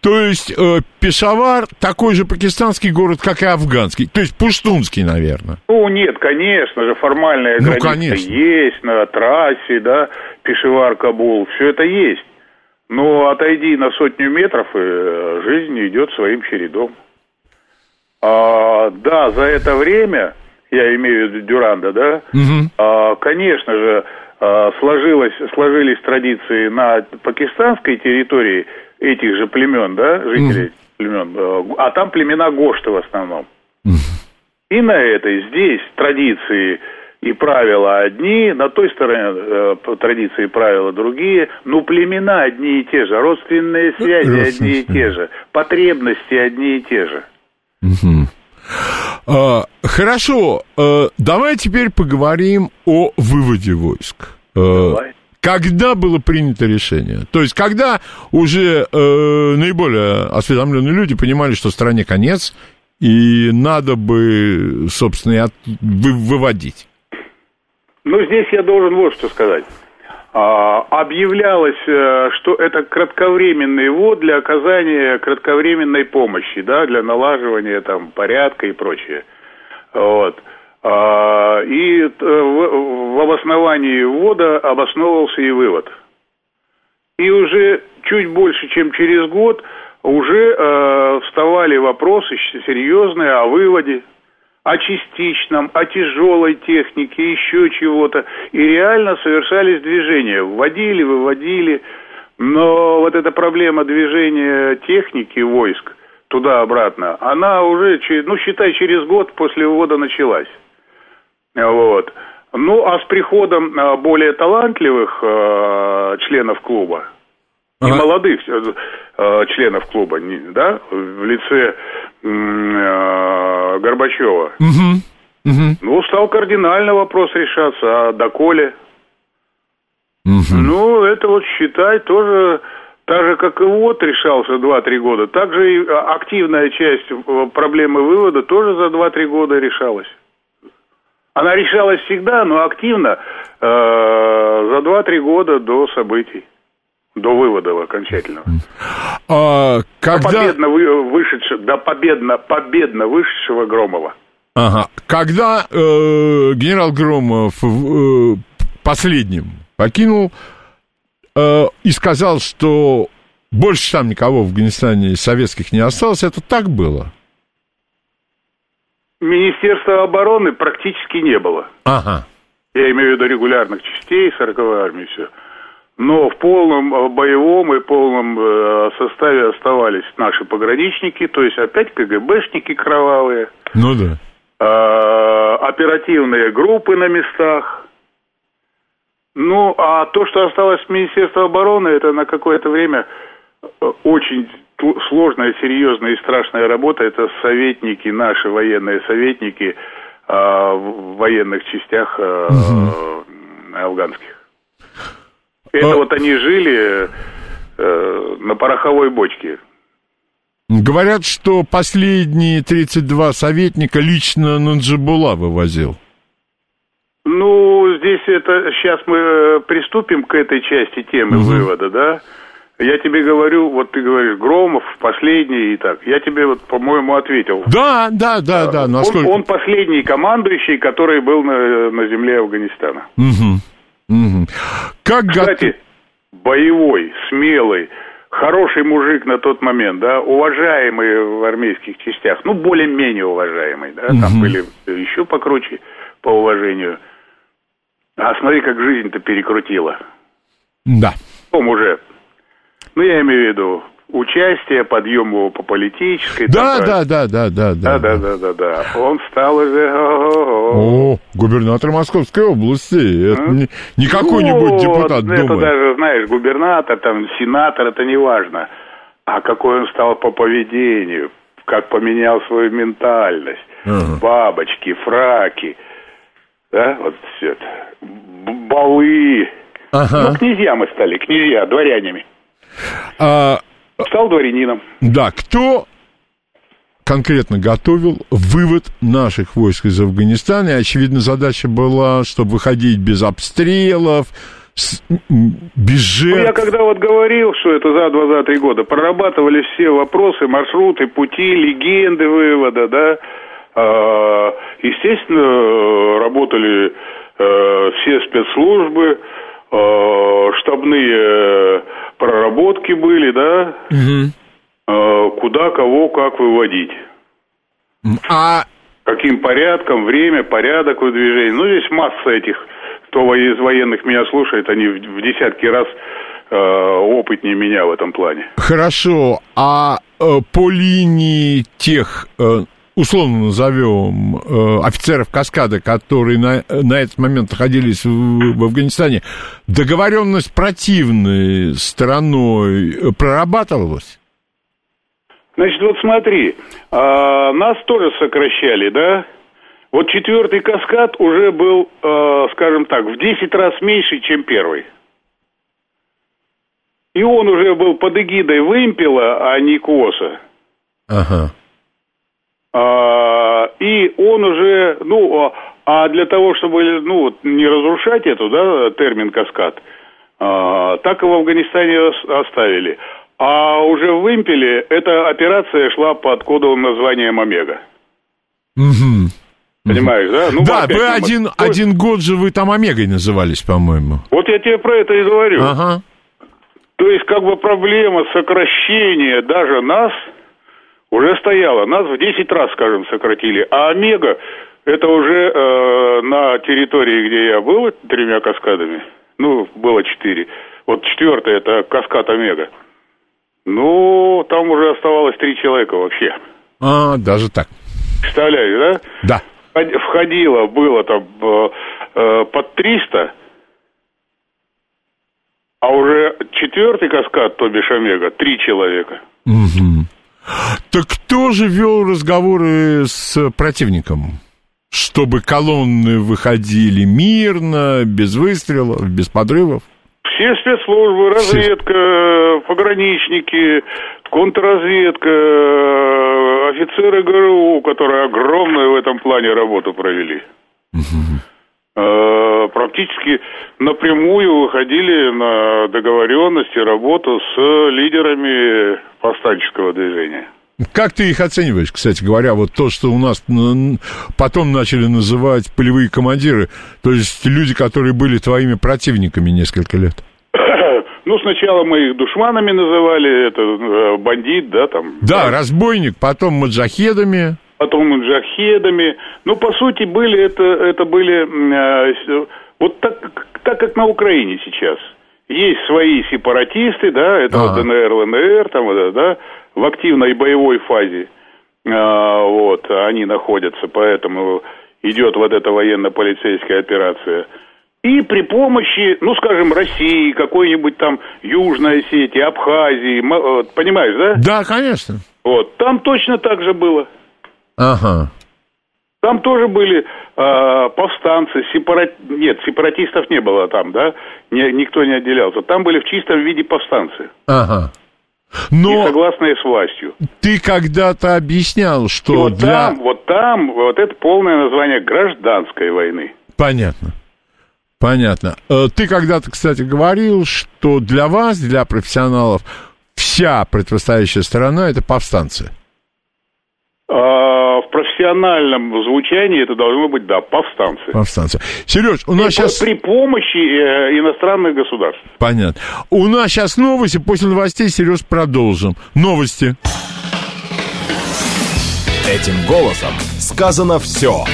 То есть э, Пешавар такой же пакистанский город, как и афганский. То есть пуштунский, наверное. Ну, нет, конечно же, формальная Ну, граница конечно. есть на трассе, да, Пешевар-Кабул, все это есть. Но отойди на сотню метров, и э, жизнь идет своим чередом. А, да, за это время, я имею в виду Дюранда, да, Мгм. а, конечно же, сложилось, сложились традиции на пакистанской территории этих же племен, да, жителей племен, э, а там племена Гошты в основном. И на этой здесь традиции и правила одни, на той стороне э, традиции и правила другие, но племена одни и те же, родственные связи родственные одни и те же, потребности одни и те же. А, хорошо, э, давай теперь поговорим о выводе войск. Э, Давай. Когда было принято решение? То есть, когда уже э, наиболее осведомленные люди понимали, что стране конец, и надо бы, собственно, и от- вы- выводить. Ну, здесь я должен вот что сказать. А, объявлялось, э, что это кратковременный ввод для оказания кратковременной помощи, да, для налаживания там порядка и прочее. Вот. А, и э, в, обосновании ввода обосновывался и вывод. И уже чуть больше, чем через год, уже э, вставали вопросы серьезные о выводе, о частичном, о тяжелой технике, еще чего-то. И реально совершались движения. Вводили, выводили. Но вот эта проблема движения техники войск туда-обратно, она уже, ну, считай, через год после ввода началась. Вот. Ну, а с приходом э, более талантливых э, членов клуба, и Ага. молодых э, э, членов клуба, не- да, в лице э, Горбачева, Мгм. Мгм. ну, стал кардинально вопрос решаться, а доколе? Мгм. Ну, это вот считай тоже так же, как и вот решался 2-3 года, так же и а, активная часть э, проблемы вывода тоже за 2-3 года решалась. Она решалась всегда, но активно э, за 2-3 года до событий, до вывода окончательного. А, До когда... победно вы- вышедшего, до победно, победно вышедшего Громова. Ага. Когда э, генерал Громов э, последним покинул э, и сказал, что больше там никого в Афганистане советских не осталось, это так было? Министерства обороны практически не было. Ага. Я имею в виду регулярных частей 40-й армии, все. Но в полном э, боевом и полном э, составе оставались наши пограничники, то есть опять КГБшники кровавые, Ну да. э, оперативные группы на местах. Ну, а то, что осталось в Министерстве обороны, это на какое-то время очень сложная, серьезная и страшная работа. Это советники, наши военные советники в военных частях э, афганских. Это А- вот они жили э, на пороховой бочке. Говорят, что последние 32 советника лично Наджибула вывозил. Ну, здесь это сейчас мы э, приступим к этой части темы вывода, да? Я тебе говорю, вот ты говоришь, Громов последний и так. Я тебе вот, по-моему, ответил. Да, да, да, да. Он, Насколько... он последний командующий, который был на, на земле Афганистана. Мгм. Как Кстати, боевой, смелый, хороший мужик на тот момент, да, уважаемый в армейских частях, ну, более-менее уважаемый, да, там Мгм. были еще покруче по уважению. А смотри, как жизнь-то перекрутила. Да. Потом уже, ну, я имею в виду, участие, подъем его по политической. Да, там, да, да, да, да, да, да, да, да, да. Он стал уже... О, губернатор Московской области. Это не, не какой-нибудь Ну, депутат это Думы. даже, знаешь, губернатор, там, сенатор, это не важно. А какой он стал по поведению, как поменял свою ментальность. Ага. Бабочки, фраки, да, вот все это. Балы. Ага. Ну, князья мы стали, князья, дворянами. А, Стал дворянином. да, кто конкретно готовил вывод наших войск из Афганистана? И, очевидно, задача была, чтобы выходить без обстрелов, без жертв. Ну, я когда вот говорил, что это за два, за три года, прорабатывали все вопросы, маршруты, пути, легенды вывода, да, а, естественно, работали э, все спецслужбы, э, штабные проработки были, да, угу. куда, кого, как выводить. А каким порядком, время, порядок выдвижения. Ну, здесь масса этих, кто из военных меня слушает, они в десятки раз э, опытнее меня в этом плане. Хорошо, а э, по линии тех, э, условно назовем, э, офицеров каскада, которые на, на этот момент находились в, в Афганистане, договоренность противной стороной прорабатывалась? Значит, вот смотри, а, нас тоже сокращали, да? Вот четвертый каскад уже был, а, скажем так, в 10 раз меньше, чем первый. И он уже был под эгидой вымпела, а не КОСа. Ага. А, и он уже, ну, а, а для того, чтобы, ну, не разрушать эту, да, термин каскад, а, так и в Афганистане оставили. А уже в Вымпеле эта операция шла под кодовым названием «Омега». Угу. Понимаешь, да? Ну, да, вы один, мы... один год же вы там Омегой назывались, по-моему. Вот я тебе про это и говорю. Ага. То есть, как бы проблема сокращения даже нас уже стояла. Нас в 10 раз, скажем, сократили. А Омега, это уже э, на территории, где я был, тремя каскадами, ну, было четыре. Вот четвертый, это каскад Омега. Ну, там уже оставалось три человека вообще. А, даже так. Представляешь, да? Да. Входило, было там э, э, под 300, а уже четвертый каскад, то бишь Омега, три человека. Угу. Так кто же вел разговоры с противником? Чтобы колонны выходили мирно, без выстрелов, без подрывов? Все спецслужбы, разведка, пограничники, контрразведка, офицеры ГРУ, которые огромную в этом плане работу провели. Угу. Практически напрямую выходили на договоренности, работу с лидерами повстанческого движения. Как ты их оцениваешь, кстати говоря, вот то, что у нас потом начали называть полевые командиры, то есть люди, которые были твоими противниками несколько лет? Ну, сначала мы их душманами называли, это э, бандит, да, там. Да, да. разбойник, потом маджахедами. Потом маджахедами. Ну, по сути, были это, это были э, вот так, так, как на Украине сейчас. Есть свои сепаратисты, да, это вот ДНР, ЛНР, там, да, в активной боевой фазе. А, вот, они находятся, поэтому идет вот эта военно-полицейская операция – и при помощи, ну, скажем, России, какой-нибудь там Южной Осетии, Абхазии, понимаешь, да? Да, конечно. Вот, там точно так же было. Ага. Там тоже были э, повстанцы, сепарат... нет, сепаратистов не было там, да, не, никто не отделялся. Там были в чистом виде повстанцы. Ага. Но не согласные с властью. Ты когда-то объяснял, что И вот для... там, вот там, вот это полное название гражданской войны. Понятно. Понятно. Э, ты когда-то, кстати, говорил, что для вас, для профессионалов, вся противостоящая сторона – это повстанцы. А, в профессиональном звучании это должно быть, да, повстанцы. Повстанцы. Сереж, у нас И сейчас... При помощи э, иностранных государств. Понятно. У нас сейчас новости, после новостей, Сереж, продолжим. Новости. Этим голосом сказано все.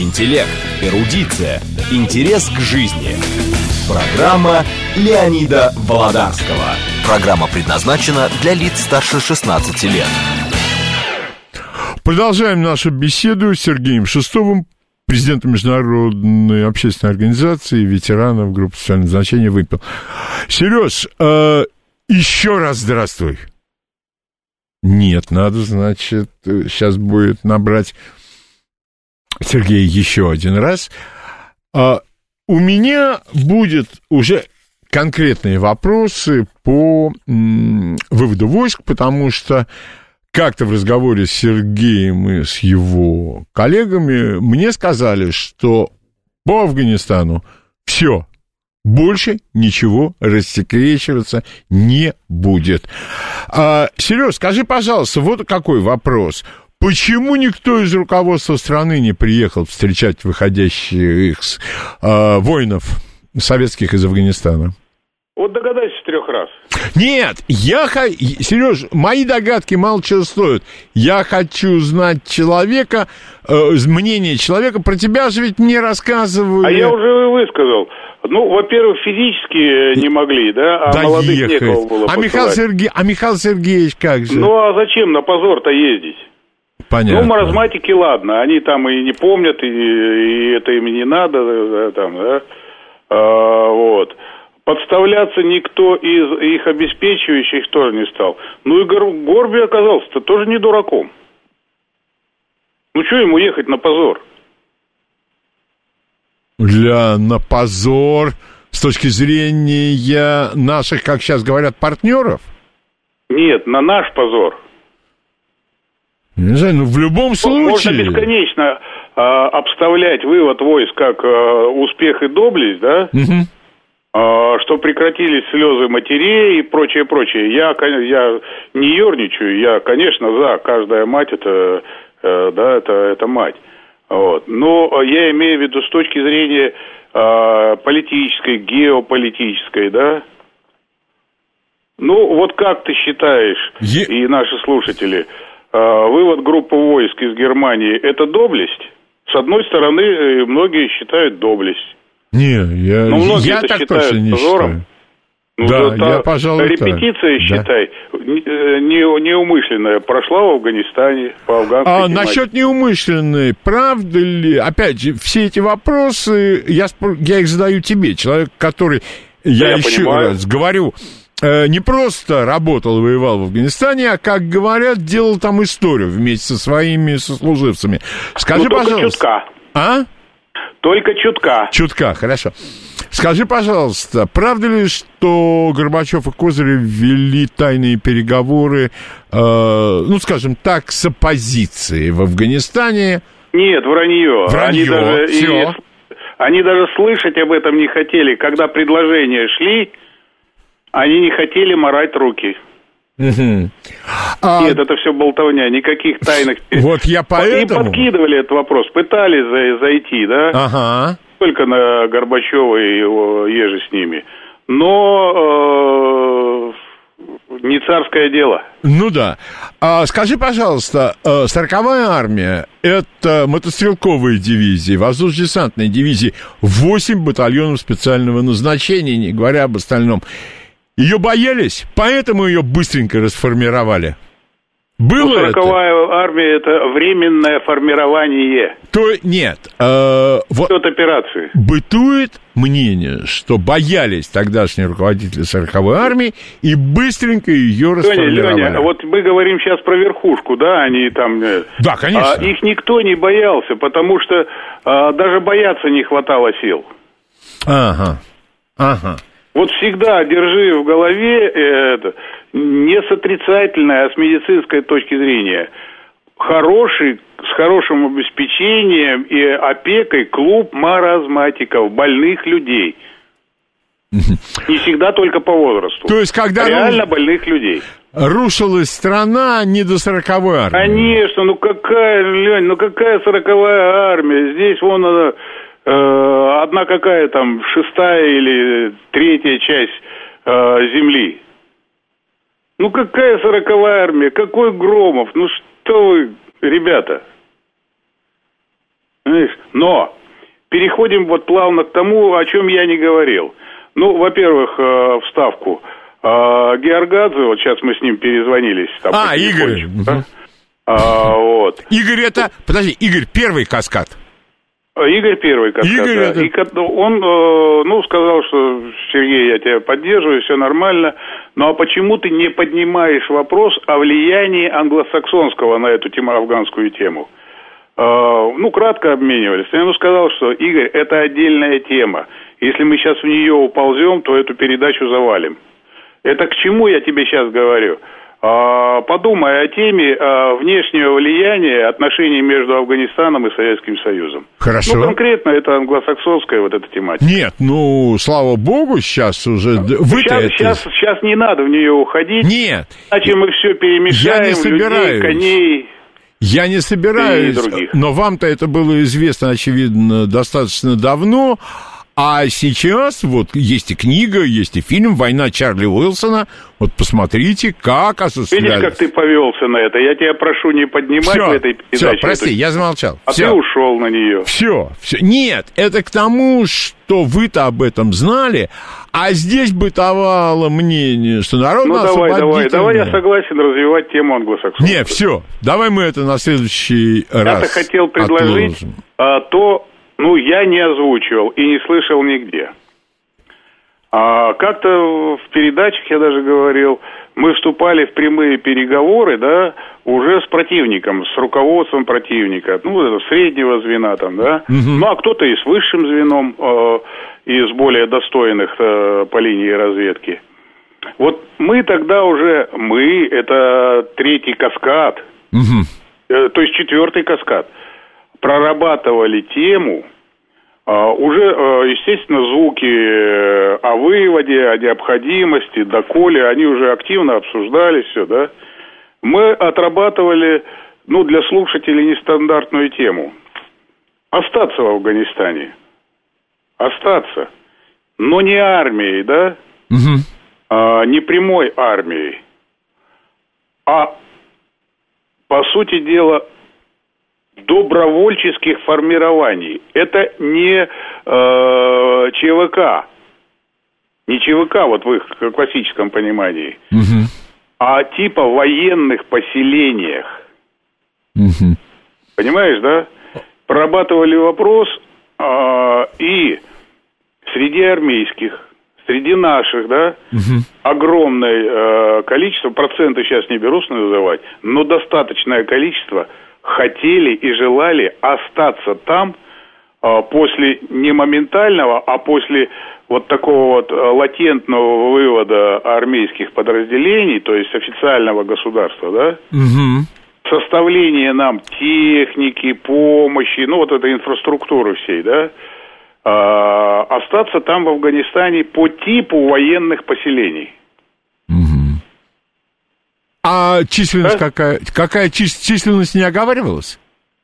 Интеллект, эрудиция, интерес к жизни. Программа Леонида Володарского. Программа предназначена для лиц старше 16 лет. Продолжаем нашу беседу с Сергеем Шестовым, президентом Международной общественной организации ветеранов группы социального значения «Выпил». Сереж, э, еще раз здравствуй. Нет, надо, значит, сейчас будет набрать Сергей еще один раз. А, у меня будет уже конкретные вопросы по выводу войск, потому что как-то в разговоре с Сергеем и с его коллегами мне сказали, что по Афганистану все, больше ничего рассекречиваться не будет. А, Сереж, скажи, пожалуйста, вот какой вопрос. Почему никто из руководства страны не приехал встречать выходящих э, воинов советских из Афганистана? Вот догадайся трех раз. Нет, я хочу... Сереж, мои догадки мало чего стоят. Я хочу знать человека, э, мнение человека. Про тебя же ведь мне рассказывают. А я уже высказал. Ну, во-первых, физически не могли, да, а Доехать. молодых некого было а Михаил, Серге... а Михаил Сергеевич как же? Ну, а зачем на позор-то ездить? Понятно. Ну, маразматики, ладно, они там и не помнят, и, и это им не надо, да, там, да, а, вот. Подставляться никто из их обеспечивающих тоже не стал. Ну и Гор- Горби оказался-то тоже не дураком. Ну, что ему ехать на позор? Для на позор с точки зрения наших, как сейчас говорят, партнеров? Нет, на наш позор. Не знаю, ну в любом случае... Можно бесконечно а, обставлять вывод войск как а, успех и доблесть, да? Мгм. А, что прекратились слезы матерей и прочее, прочее. Я, я не ерничаю, я, конечно, за. Каждая мать это, э, да, это, это мать. Вот. Но я имею в виду с точки зрения а, политической, геополитической, да. Ну, вот как ты считаешь, Е- и наши слушатели, вывод группы войск из Германии – это доблесть? С одной стороны, э, многие считают доблесть. Не, я, Ну, многие я это так считают точно не позором. считаю. Ну, Да, это я, пожалуй, так. Репетиция, Да. считай, не, э, не- неумышленная, прошла в Афганистане, по афганской А тематике. насчет неумышленной, правда ли, опять же, все эти вопросы, я, я их задаю тебе, человек, который, я, я еще понимаю. раз говорю, э, не просто работал и воевал в Афганистане, а, как говорят, делал там историю вместе со своими сослуживцами. Скажи, Ну, только пожалуйста. чутка. А? Только чутка. Чутка, хорошо. Скажи, пожалуйста, правда ли, что Горбачев и Козырев вели тайные переговоры, э, ну, скажем так, с оппозицией в Афганистане? Нет, вранье. Вранье, Они даже, и- всё. они даже слышать об этом не хотели. Когда предложения шли, они не хотели морать руки. Мгм. А, Нет, это все болтовня, никаких тайных... Вот я И поэтому... подкидывали этот вопрос, пытались за- зайти, да? Ага. только на Горбачева и его еже с ними. Но э, не царское дело. Ну да. А скажи, пожалуйста, э, 40-я армия – это мотострелковые дивизии, воздушно-десантные дивизии, 8 батальонов специального назначения, не говоря об остальном. Ее боялись, поэтому ее быстренько расформировали. Было Ну, это? Сороковая армия это временное формирование. То нет. э, вот операции. бытует мнение, что боялись тогдашние руководители 40-й армии и быстренько ее Леня, расформировали. Леня, вот мы говорим сейчас про верхушку, да, они там... э, Да, конечно. а их никто не боялся, потому что а, даже бояться не хватало сил. Ага. Ага. Вот всегда держи в голове э, это, не с отрицательной, а с медицинской точки зрения. Хороший, с хорошим обеспечением и опекой клуб маразматиков, больных людей. Не всегда только по возрасту. То есть, когда А Реально больных людей. рушилась страна не до 40-й армии. Конечно, ну какая, Лень, ну какая сороковая армия? Здесь вон она, одна какая там, шестая или третья часть э, земли. Ну какая сороковая армия? Какой Громов? Ну что вы, ребята? Но переходим вот плавно к тому, о чем я не говорил. Ну, во-первых, э, вставку. Э, Георгадзе, вот сейчас мы с ним перезвонились. там, А, Игорь. да? А, вот. Игорь это... Подожди, Игорь, первый каскад. А, Игорь первый, как Игорь сказать. это- И ко- он, э, ну, сказал, что Сергей, я тебя поддерживаю, все нормально. Ну а почему ты не поднимаешь вопрос о влиянии англосаксонского на эту тему, афганскую тему? Э, ну, кратко обменивались. Я ему сказал, что, Игорь, это отдельная тема. Если мы сейчас в нее уползем, то эту передачу завалим. Это к чему я тебе сейчас говорю? А, подумай о теме а, внешнего влияния отношений между Афганистаном и Советским Союзом. Хорошо. Ну, конкретно это англосаксонская вот эта тематика. Нет, ну, слава богу, сейчас уже... Вы сейчас, это... сейчас, сейчас не надо в нее уходить. Нет. Иначе мы все перемешаем, Я не собираюсь. людей, коней... Я не собираюсь, но вам-то это было известно, очевидно, достаточно давно. А сейчас вот есть и книга, есть и фильм «Война Чарли Уилсона». Вот посмотрите, как осуществлялись. Видишь, как ты повелся на это. Я тебя прошу не поднимать Всё, в этой передаче. Все, прости, эту... я замолчал. А Всё. ты ушел на нее. Все, все. Нет, это к тому, что вы-то об этом знали, а здесь бытовало мнение, что народ Ну давай, давай, давай я согласен развивать тему англосаксонскую. Не, все, давай мы это на следующий раз Я-то хотел предложить а, то, ну, я не озвучивал и не слышал нигде. А как-то в передачах я даже говорил, мы вступали в прямые переговоры, да, уже с противником, с руководством противника, ну, это среднего звена там, да, Мгм. ну, а кто-то и с высшим звеном, э, из более достойных э, по линии разведки. Вот мы тогда уже, мы, это третий каскад, Мгм. э, то есть четвертый каскад, прорабатывали тему, а, уже, э, естественно, звуки э, о выводе, о необходимости, доколе, они уже активно обсуждались, все, да. Мы отрабатывали, ну, для слушателей нестандартную тему. Остаться в Афганистане. Остаться. Но не армией, да, Мгм. а, не прямой армией, а, по сути дела, добровольческих формирований. Это не э, ЧВК, не ЧВК вот в их классическом понимании, Мгм. а типа военных поселениях. Мгм. Понимаешь, да? Прорабатывали вопрос а, и среди армейских, среди наших, да, Мгм. огромное э, количество, проценты сейчас не берусь называть, но достаточное количество хотели и желали остаться там э, после не моментального, а после вот такого вот э, латентного вывода армейских подразделений, то есть официального государства, да, Мгм. составление нам техники, помощи, ну вот этой инфраструктуры всей, да, а, остаться там в Афганистане по типу военных поселений. А численность Да? какая? Какая чис- численность не оговаривалась?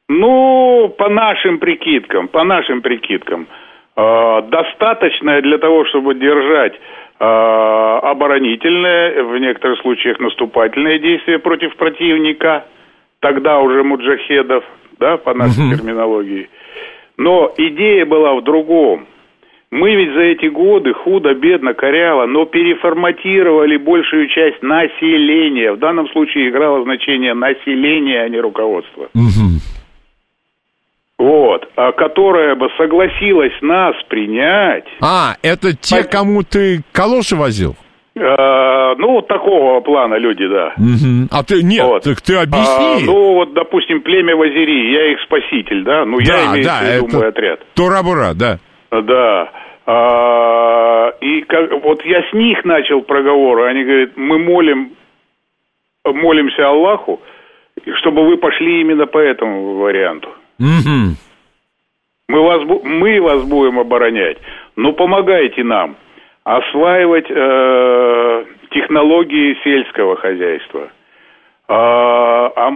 Ну, по нашим прикидкам, по нашим прикидкам, э, достаточное для того, чтобы держать э, оборонительное, в некоторых случаях наступательное действие против противника, тогда уже муджахедов, да, по нашей Мгм. терминологии. Но идея была в другом. Мы ведь за эти годы худо-бедно, коряво, но переформатировали большую часть населения. В данном случае играло значение население, а не руководство. Вот, а которая бы согласилась нас принять, А, это те, Пойдем. кому ты калоши возил? э, ну, вот такого плана люди, да. Мгм. А ты, нет, Вот. так ты А, объясни. ну, вот, допустим, племя Вазири, я их спаситель, да? Ну, я Да, имею да, в виду это- мой отряд. Тура-бура, да. Да. А, и как, вот я с них начал проговоры, они говорят, мы молим, молимся Аллаху, чтобы вы пошли именно по этому варианту. Мгм. Мы вас, мы вас будем оборонять, но помогайте нам осваивать э, технологии сельского хозяйства. А, а,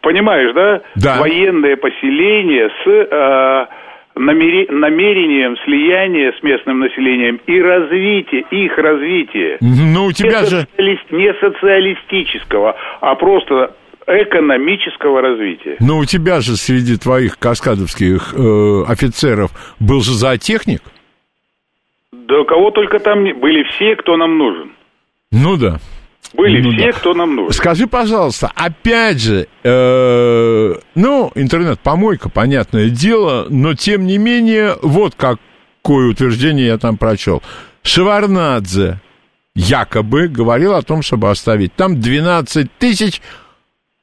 понимаешь, да? Да. Военное поселение с э, намере- намерением слияния с местным населением и развития, их развития. Ну, у Не тебя же... социалис- Не социалистического, а просто экономического развития. Но у тебя же среди твоих каскадовских э, офицеров был же зоотехник? Да кого только там не... Были все, кто нам нужен. Ну да. Были Ну все, да. кто нам нужен. Скажи, пожалуйста, опять же, э, ну, интернет-помойка, понятное дело, но тем не менее, вот какое утверждение я там прочел. Шеварнадзе якобы говорил о том, чтобы оставить там 12 тысяч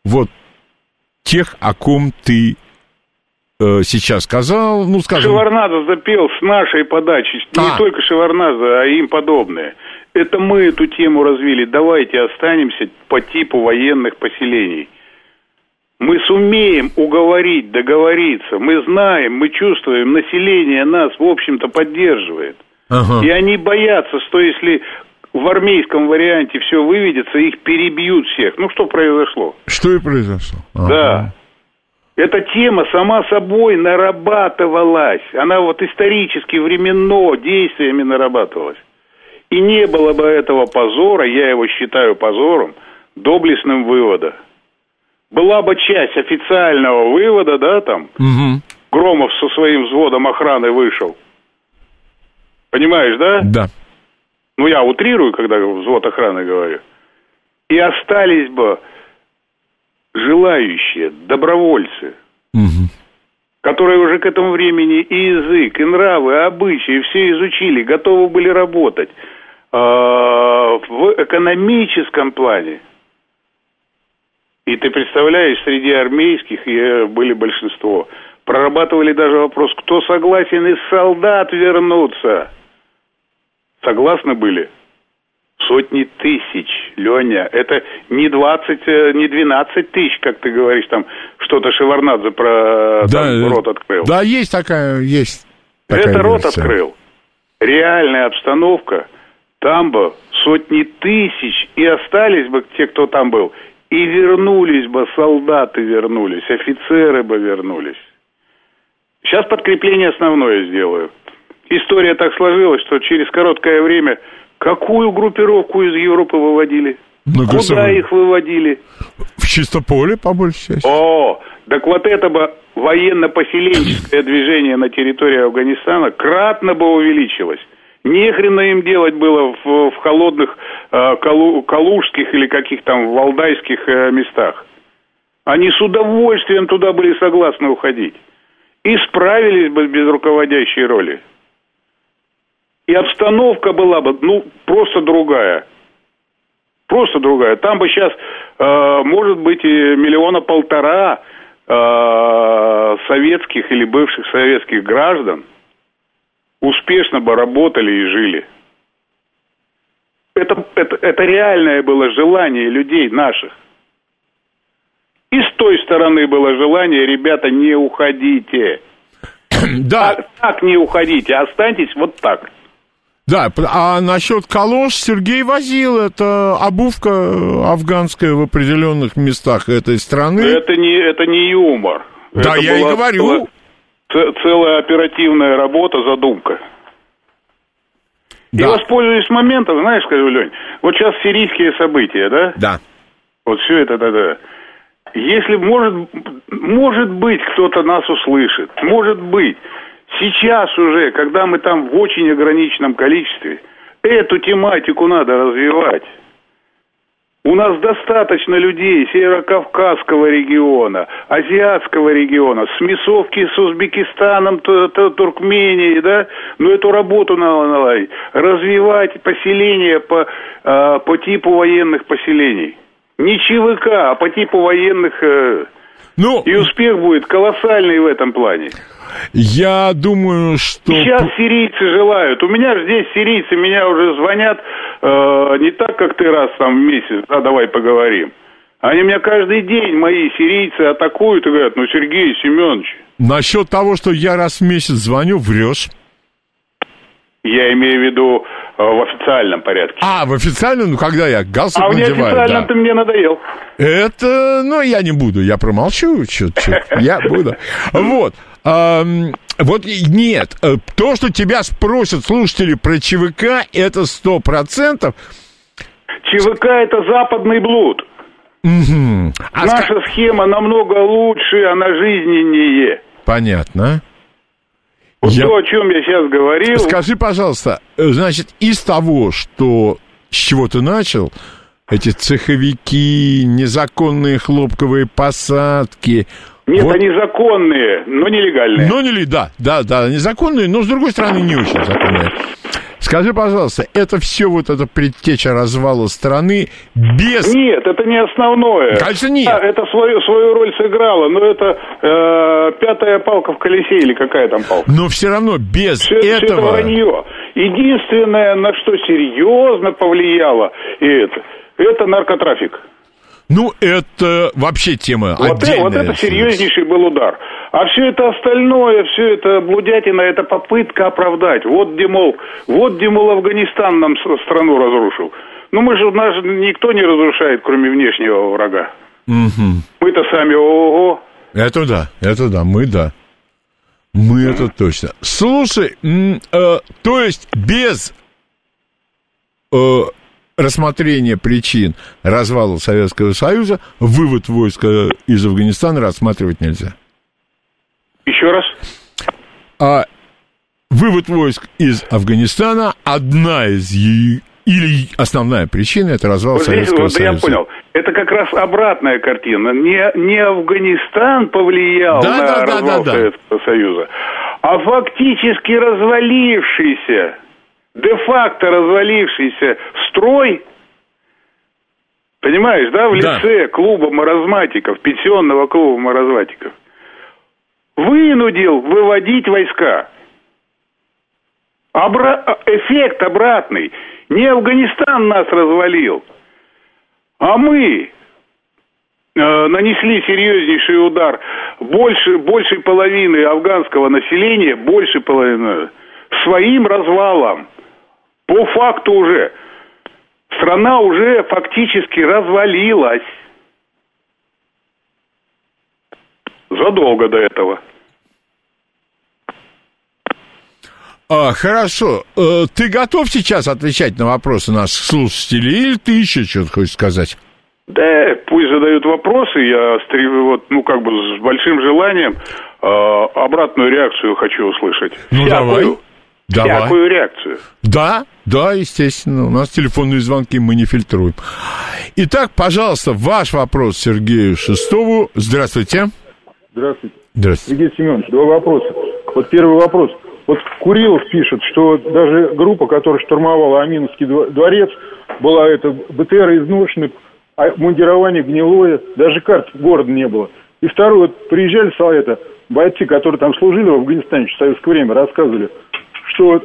вот тех, о ком ты э, сейчас сказал, ну, скажем... Шеварнадзе запел с нашей подачи. Не А. только Шеварнадзе, а им подобные. Это мы эту тему развили. Давайте останемся по типу военных поселений. Мы сумеем уговорить, договориться. Мы знаем, мы чувствуем, население нас, в общем-то, поддерживает. Ага. И они боятся, что если в армейском варианте все выведется, их перебьют всех. Ну, что произошло? Что и произошло. Ага. Да. Эта тема сама собой нарабатывалась. Она вот исторически, временно, действиями нарабатывалась. И не было бы этого позора, я его считаю позором, доблестным вывода. Была бы часть официального вывода, да, там, угу. Громов со своим взводом охраны вышел. Понимаешь, да? Да. Ну, я утрирую, когда взвод охраны говорю. И остались бы желающие, добровольцы, угу. которые уже к этому времени и язык, и нравы, и обычаи все изучили, готовы были работать в экономическом плане. И ты представляешь, среди армейских были большинство. Прорабатывали даже вопрос, кто согласен из солдат вернуться. Согласны были? Сотни тысяч, Леня. Это не 20, э, не 12 тысяч, как ты говоришь, там что-то Шеварнадзе про да, там, рот открыл. Да, есть такая, есть. Такая Это версия. рот открыл. Реальная обстановка. Там бы сотни тысяч, и остались бы те, кто там был, и вернулись бы, солдаты вернулись, офицеры бы вернулись. Сейчас подкрепление основное сделаю. История так сложилась, что через короткое время Какую группировку из Европы выводили? Ну, Куда их выводили? В чистополе, по большей части. О, так вот это бы военно-поселенческое движение на территории Афганистана кратно бы увеличилось. Не хрена им делать было в, в холодных э, калу, калужских или каких там валдайских э, местах. Они с удовольствием туда были согласны уходить. И справились бы без руководящей роли и обстановка была бы, ну, просто другая. Просто другая. Там бы сейчас, э, может быть, и миллиона полтора э, советских или бывших советских граждан успешно бы работали и жили. Это, это, это реальное было желание людей наших. И с той стороны было желание, ребята, не уходите. Да. Так, так не уходите, останьтесь вот так. Да, а насчет калош Сергей возил, это обувка афганская в определенных местах этой страны. Это не, это не юмор. Да, это я и говорю. Целая, целая оперативная работа, задумка. Да. И воспользуюсь моментом, знаешь, скажу, Лень, вот сейчас сирийские события, да? Да. Вот все это, да, да. Если может, может быть, кто-то нас услышит, может быть, Сейчас уже, когда мы там в очень ограниченном количестве, эту тематику надо развивать. У нас достаточно людей Северокавказского региона, Азиатского региона, смесовки с Узбекистаном, Туркменией, да, но эту работу надо наладить. Развивать поселения по, а, по типу военных поселений. Не ЧВК, а по типу военных... Ну, и успех будет колоссальный в этом плане. Я думаю, что... Сейчас сирийцы желают. У меня же здесь сирийцы, меня уже звонят э, не так, как ты раз там в месяц, да, давай поговорим. Они меня каждый день, мои сирийцы, атакуют и говорят, ну, Сергей Семенович... Насчет того, что я раз в месяц звоню, врешь. Я имею в виду в официальном порядке. А, в официальном? Ну, когда я галстук А в неофициальном да. ты мне надоел. Это, ну, я не буду, я промолчу чуть-чуть, я буду. Вот. Вот нет, э, то, что тебя спросят слушатели про ЧВК, это сто процентов. ЧВК это западный блуд. Угу. А Наша схема намного лучше, она жизненнее. Понятно. Вот я... то, о чем я сейчас говорил. Скажи, пожалуйста, э, значит, из того, что с чего ты начал, эти цеховики, незаконные хлопковые посадки, нет, вот. они законные, но нелегальные. Но не да, да, да, незаконные, но с другой стороны не очень законные. Скажи, пожалуйста, это все вот эта предтеча развала страны без... Нет, это не основное. Конечно, нет. Да, это свою, свою роль сыграло, но это э, пятая палка в колесе или какая там палка. Но все равно без все, этого... Все это вранье. Единственное, на что серьезно повлияло и это, это наркотрафик. Ну, это вообще тема вот отдельная. вот это серьезнейший был удар. А все это остальное, все это блудятина, это попытка оправдать. Вот где, мол, вот где, мол, Афганистан нам страну разрушил. Ну, мы же, нас никто не разрушает, кроме внешнего врага. Мгм. Мы-то сами ого Это да, это да, мы да. Мы это точно. Слушай, э, то есть без э, рассмотрения причин развала Советского Союза вывод войск э, из Афганистана рассматривать нельзя. Еще раз. А вывод войск из Афганистана одна из е- или основная причина это развал Вот здесь Советского вот я Союза. понял. Это как раз обратная картина. Не, не Афганистан повлиял Да, на да, да, развал да, да. Советского Союза, а фактически развалившийся, де-факто развалившийся строй, понимаешь, да, в Да. лице клуба маразматиков, пенсионного клуба маразматиков, вынудил выводить войска. Обра- Эффект обратный. Не Афганистан нас развалил, а мы э, нанесли серьезнейший удар. Больше, больше половины афганского населения, больше половины, своим развалом. По факту уже. Страна уже фактически развалилась. Задолго до этого. А, хорошо. Э, ты готов сейчас отвечать на вопросы наших слушателей, или ты еще что-то хочешь сказать? Да, пусть задают вопросы, я вот, ну, как бы с большим желанием э, обратную реакцию хочу услышать. Ну, давай. Давай. Всякую реакцию. Да, да, естественно. У нас телефонные звонки мы не фильтруем. Итак, пожалуйста, ваш вопрос Сергею Шестову. Здравствуйте. Здравствуйте. Здравствуйте. Сергей Семенович, два вопроса. Вот первый вопрос. Вот Курилов пишет, что даже группа, которая штурмовала Аминовский дво- дворец, была это БТР изношены, а мундирование гнилое, даже карт города не было. И второе, вот приезжали с это, бойцы, которые там служили в Афганистане в советское время, рассказывали, что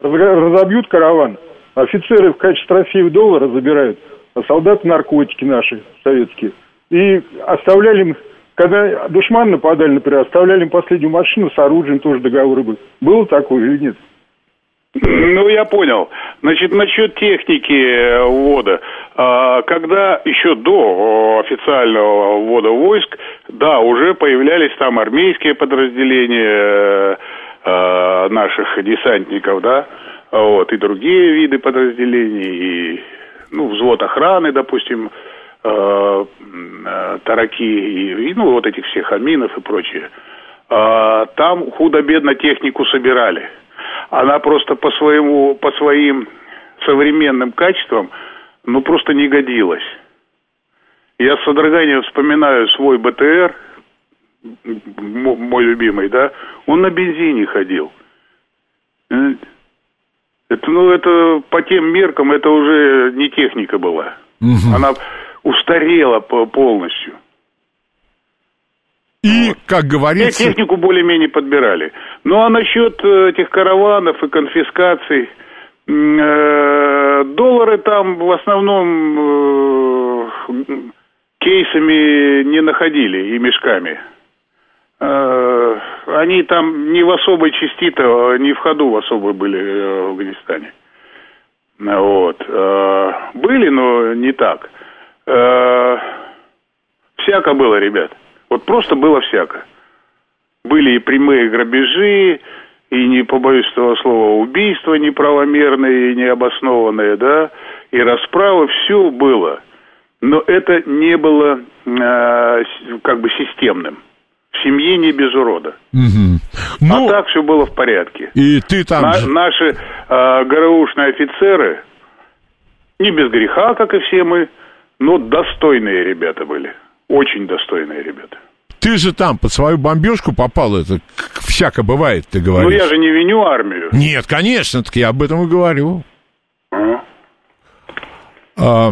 разобьют караван, офицеры в качестве трофеев доллара забирают, а солдаты наркотики наши советские. И оставляли им, когда душман нападали, например, оставляли им последнюю машину с оружием, тоже договоры были. Было такое или нет? Ну, я понял. Значит, насчет техники э, ввода. А, Когда еще до официального ввода войск, да, уже появлялись там армейские подразделения э, наших десантников, да, вот, и другие виды подразделений, и, ну, взвод охраны, допустим, э, э, тараки, и, и, ну, вот этих всех аминов и прочее. А, Там худо-бедно технику собирали она просто по своему, по своим современным качествам, ну, просто не годилась. Я с содроганием вспоминаю свой БТР, мой любимый, да, он на бензине ходил. Э, Это, ну, это по тем меркам, это уже не техника была. Она устарела по- полностью. И, как говорится... технику более-менее подбирали. Ну а насчет э, этих караванов и конфискаций, э, доллары там в основном кейсами не находили и мешками. Э, они там не в особой части-то, не в ходу в особой были э, в Афганистане. Вот. Э, Были, но не так. Всяко было, ребят. Вот просто было всяко. Были и прямые грабежи, и, не побоюсь этого слова, убийства неправомерные и необоснованные, да, и расправы, все было. Но это не было э, как бы системным. В семье не без урода. Мгм. Ну, а так все было в порядке. и ты там... На- же- наши э, ГРУшные офицеры, не без греха, как и все мы, но достойные ребята были. Очень достойные ребята. Ты же там под свою бомбежку попал, это всяко бывает, ты Ну, говоришь. я же не виню армию. Нет, конечно, так я об этом и говорю. А. А,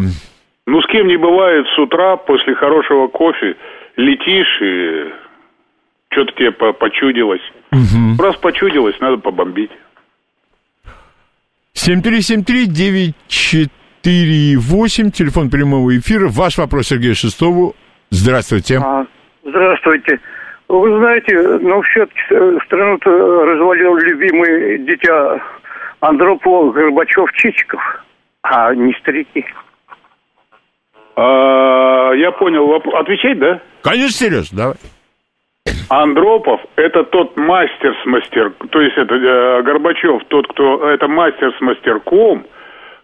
Ну, с кем не бывает с утра после хорошего кофе летишь и что-то тебе по- почудилось. Раз почудилось, надо побомбить. 7373948, телефон прямого эфира. Ваш вопрос Сергею Шестову. Здравствуйте. А, здравствуйте. Вы знаете, ну, все-таки страну-то развалил любимый дитя Андропов, Горбачев, Чичиков, а не старики. А, я понял. Отвечать, да? Конечно, серьезно, давай. Андропов – это тот мастер с мастер, то есть это э, Горбачев, тот, кто это мастер с мастерком,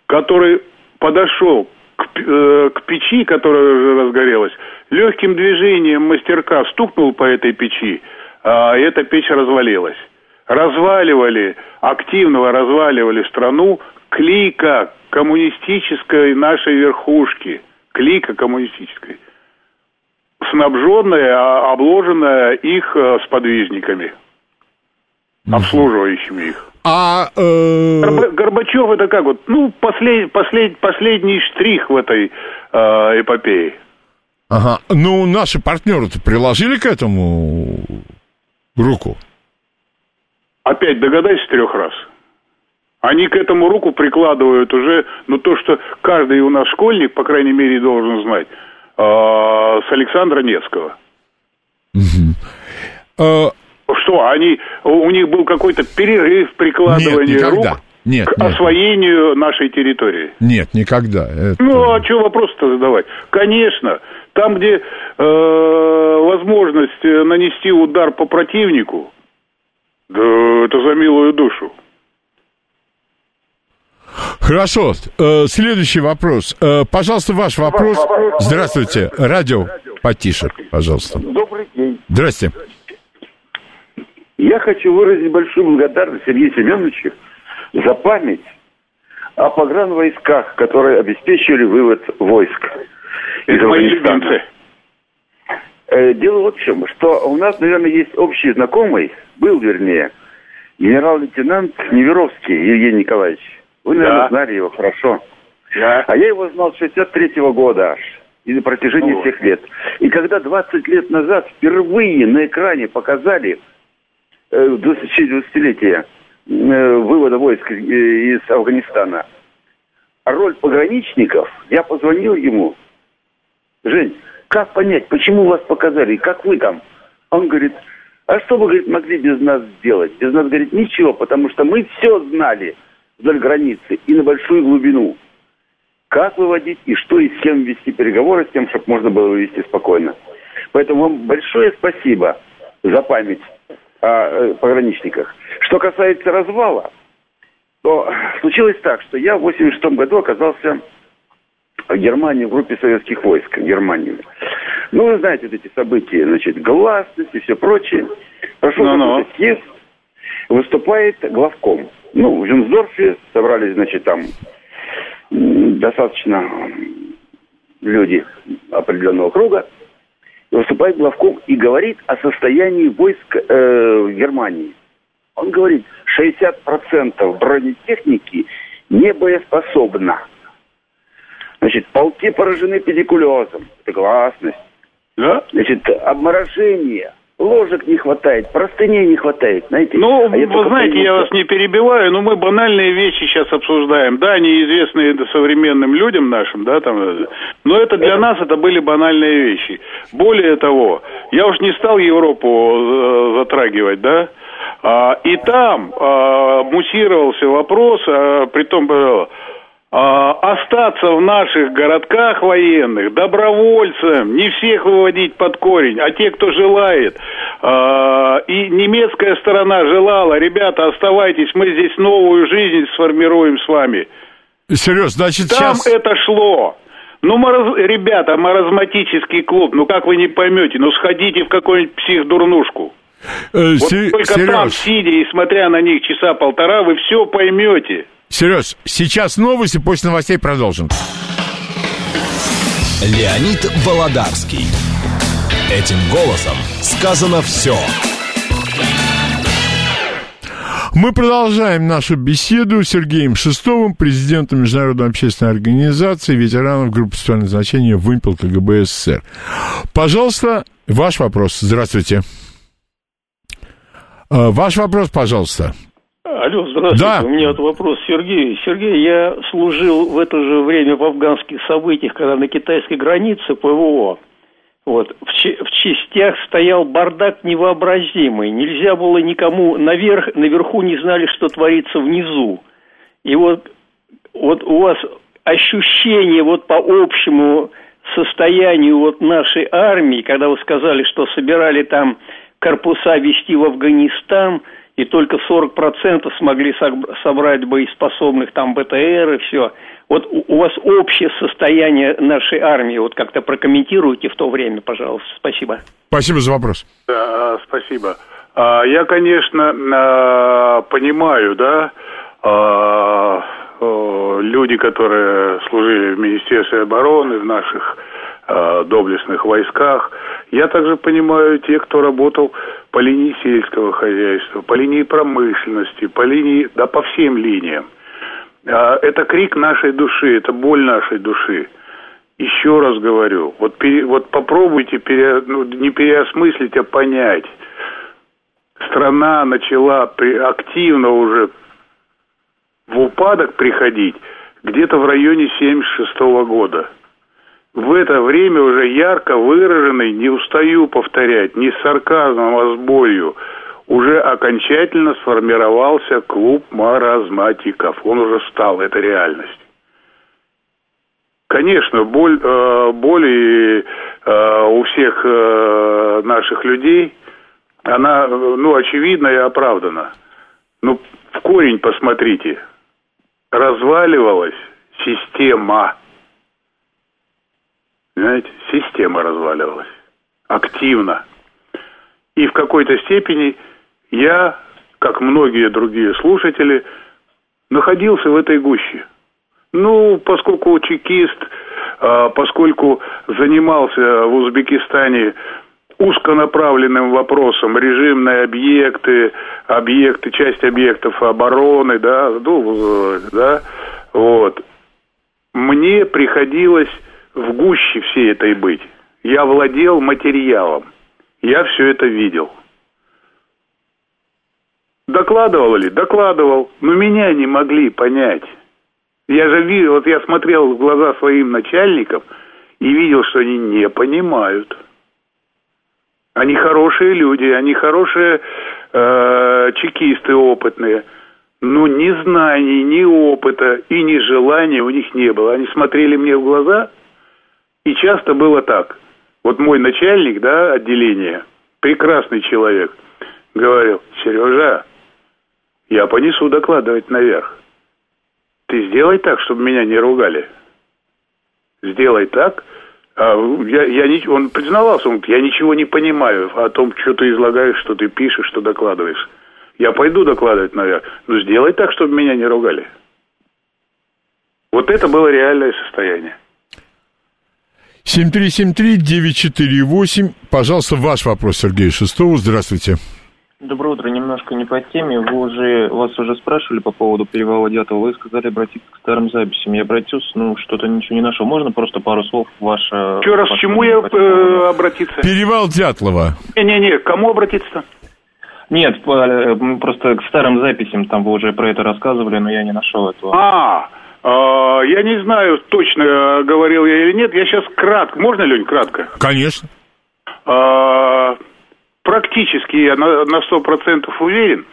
который подошел к, э, к печи, которая уже разгорелась, легким движением мастерка стукнул по этой печи, а эта печь развалилась. Разваливали, активно разваливали страну клика коммунистической нашей верхушки, клика коммунистической – снабженная, обложенная их э, сподвижниками, обслуживающими их. А э... Горбачев это как вот, ну послед, послед, последний штрих в этой э, эпопее. Ага. Ну наши партнеры-то приложили к этому руку. Опять догадайся трех раз. Они к этому руку прикладывают уже, ну то, что каждый у нас школьник, по крайней мере, должен знать с Александра Невского. Угу. Что, они, у них был какой-то перерыв прикладывания рук нет, к нет. освоению нашей территории? Нет, никогда. Это... Ну, а что вопрос-то задавать? Конечно, там, где э, возможность нанести удар по противнику, да это за милую душу. Хорошо. Э, следующий вопрос. Э, пожалуйста, ваш вопрос. Здравствуйте. Радио потише, пожалуйста. Добрый день. Здрасте. Я хочу выразить большую благодарность Сергею Семеновичу за память о погранвойсках, которые обеспечивали вывод войск из Афганистана. Э, дело вот в чем, что у нас, наверное, есть общий знакомый, был, вернее, генерал-лейтенант Неверовский Евгений Николаевич. Вы, наверное, да. знали его хорошо. Да. А я его знал с 63-го года аж. И на протяжении О. всех лет. И когда 20 лет назад впервые на экране показали э, 20-летие э, вывода войск э, из Афганистана, роль пограничников, я позвонил ему. Жень, как понять, почему вас показали, как вы там? Он говорит, а что вы, говорит, могли без нас сделать? Без нас, говорит, ничего, потому что мы все знали вдоль границы и на большую глубину. Как выводить и что и с кем вести переговоры, с тем, чтобы можно было вывести спокойно. Поэтому вам большое спасибо за память о э, пограничниках. Что касается развала, то случилось так, что я в 86 году оказался в Германии в группе советских войск в Германии. Ну, вы знаете вот эти события, значит, гласность и все прочее. Прошел no, no. съезд, выступает главком. Ну, в Жунсдорфе собрались, значит, там достаточно люди определенного круга. Выступает главком и говорит о состоянии войск э, в Германии. Он говорит, 60% бронетехники не боеспособна. Значит, полки поражены педикулезом. Это гласность. Да? Значит, обморожение, ложек не хватает, простыней не хватает, знаете. Ну, а вы знаете, я вас не перебиваю, но мы банальные вещи сейчас обсуждаем. Да, они известны современным людям нашим, да, там, но это для нас это были банальные вещи. Более того, я уж не стал Европу э, затрагивать, да, а, и там а, муссировался вопрос, а, при том, э, остаться в наших городках военных добровольцем, не всех выводить под корень, а те, кто желает. А, и немецкая сторона желала, ребята, оставайтесь, мы здесь новую жизнь сформируем с вами. Серьезно, значит, Там сейчас... это шло. Ну, мороз... ребята, маразматический клуб, ну как вы не поймете, ну сходите в какую-нибудь психдурнушку. Э, вот се- только Сереж. там, сидя и смотря на них часа полтора, вы все поймете. Сереж, сейчас новости, после новостей продолжим. Леонид Володарский. Этим голосом сказано все. Мы продолжаем нашу беседу с Сергеем Шестовым, президентом Международной общественной организации ветеранов группы специального значения «Вымпел КГБ СССР». Пожалуйста, ваш вопрос. Здравствуйте. Э, ваш вопрос, пожалуйста. Алло, здравствуйте. Да. У меня вот вопрос Сергей. Сергей, я служил в это же время в афганских событиях, когда на китайской границе ПВО. Вот. В, в частях стоял бардак невообразимый. Нельзя было никому наверх, наверху не знали, что творится внизу. И вот, вот у вас ощущение вот по общему состоянию вот нашей армии, когда вы сказали, что собирали там корпуса вести в Афганистан, и только 40% смогли соб- собрать боеспособных там БТР и все. Вот у вас общее состояние нашей армии, вот как-то прокомментируйте в то время, пожалуйста. Спасибо. Спасибо за вопрос. Да, спасибо. А, Я, конечно, а, понимаю, да, а, люди, которые служили в Министерстве обороны, в наших доблестных войсках. Я также понимаю тех, кто работал по линии сельского хозяйства, по линии промышленности, по линии, да, по всем линиям. А, Это крик нашей души, это боль нашей души. Еще раз говорю, вот, пере- вот попробуйте пере- ну, не переосмыслить, а понять. Страна начала при- активно уже в упадок приходить где-то в районе 76 года. В это время уже ярко выраженный, не устаю повторять, не с сарказмом, а с болью, уже окончательно сформировался клуб маразматиков. Он уже стал, это реальность. Конечно, боль, э, боль и, э, у всех э, наших людей, она, ну, очевидна и оправдана. Ну, в корень посмотрите. Разваливалась система. Знаете, система разваливалась. Активно. И в какой-то степени я, как многие другие слушатели, находился в этой гуще. Ну, поскольку чекист, а, поскольку занимался в Узбекистане узконаправленным вопросом режимные объекты, объекты, часть объектов обороны, да, ну, да, вот. Мне приходилось в гуще всей этой быть. Я владел материалом. Я все это видел. Докладывал ли? Докладывал. Но меня не могли понять. Я же видел, вот я смотрел в глаза своим начальникам и видел, что они не понимают. Они хорошие люди, они хорошие э, чекисты опытные. Но ни знаний, ни опыта и ни желания у них не было. Они смотрели мне в глаза, и часто было так. Вот мой начальник, да, отделения, прекрасный человек, говорил, Сережа, я понесу докладывать наверх. Ты сделай так, чтобы меня не ругали. Сделай так. А, я, я не, он признавался, он, говорит, я ничего не понимаю о том, что ты излагаешь, что ты пишешь, что докладываешь. Я пойду докладывать наверх. Но сделай так, чтобы меня не ругали. Вот это было реальное состояние. 7373948. Пожалуйста, ваш вопрос Сергею Шестову. Здравствуйте. Доброе утро. Немножко не по теме. Вы уже, вас уже спрашивали по поводу перевала Дятла. Вы сказали обратиться к старым записям. Я обратился, ну, что-то ничего не нашел. Можно просто пару слов ваше... Еще раз, к чему я э, обратиться? Перевал Дятлова. Не-не-не, к кому обратиться-то? Нет, э, просто к старым записям. Там вы уже про это рассказывали, но я не нашел этого. А, а, я не знаю точно, э, говорил я или нет. Я сейчас кратко. Можно, Лень, кратко? Конечно. А, практически я на, на 100% уверен.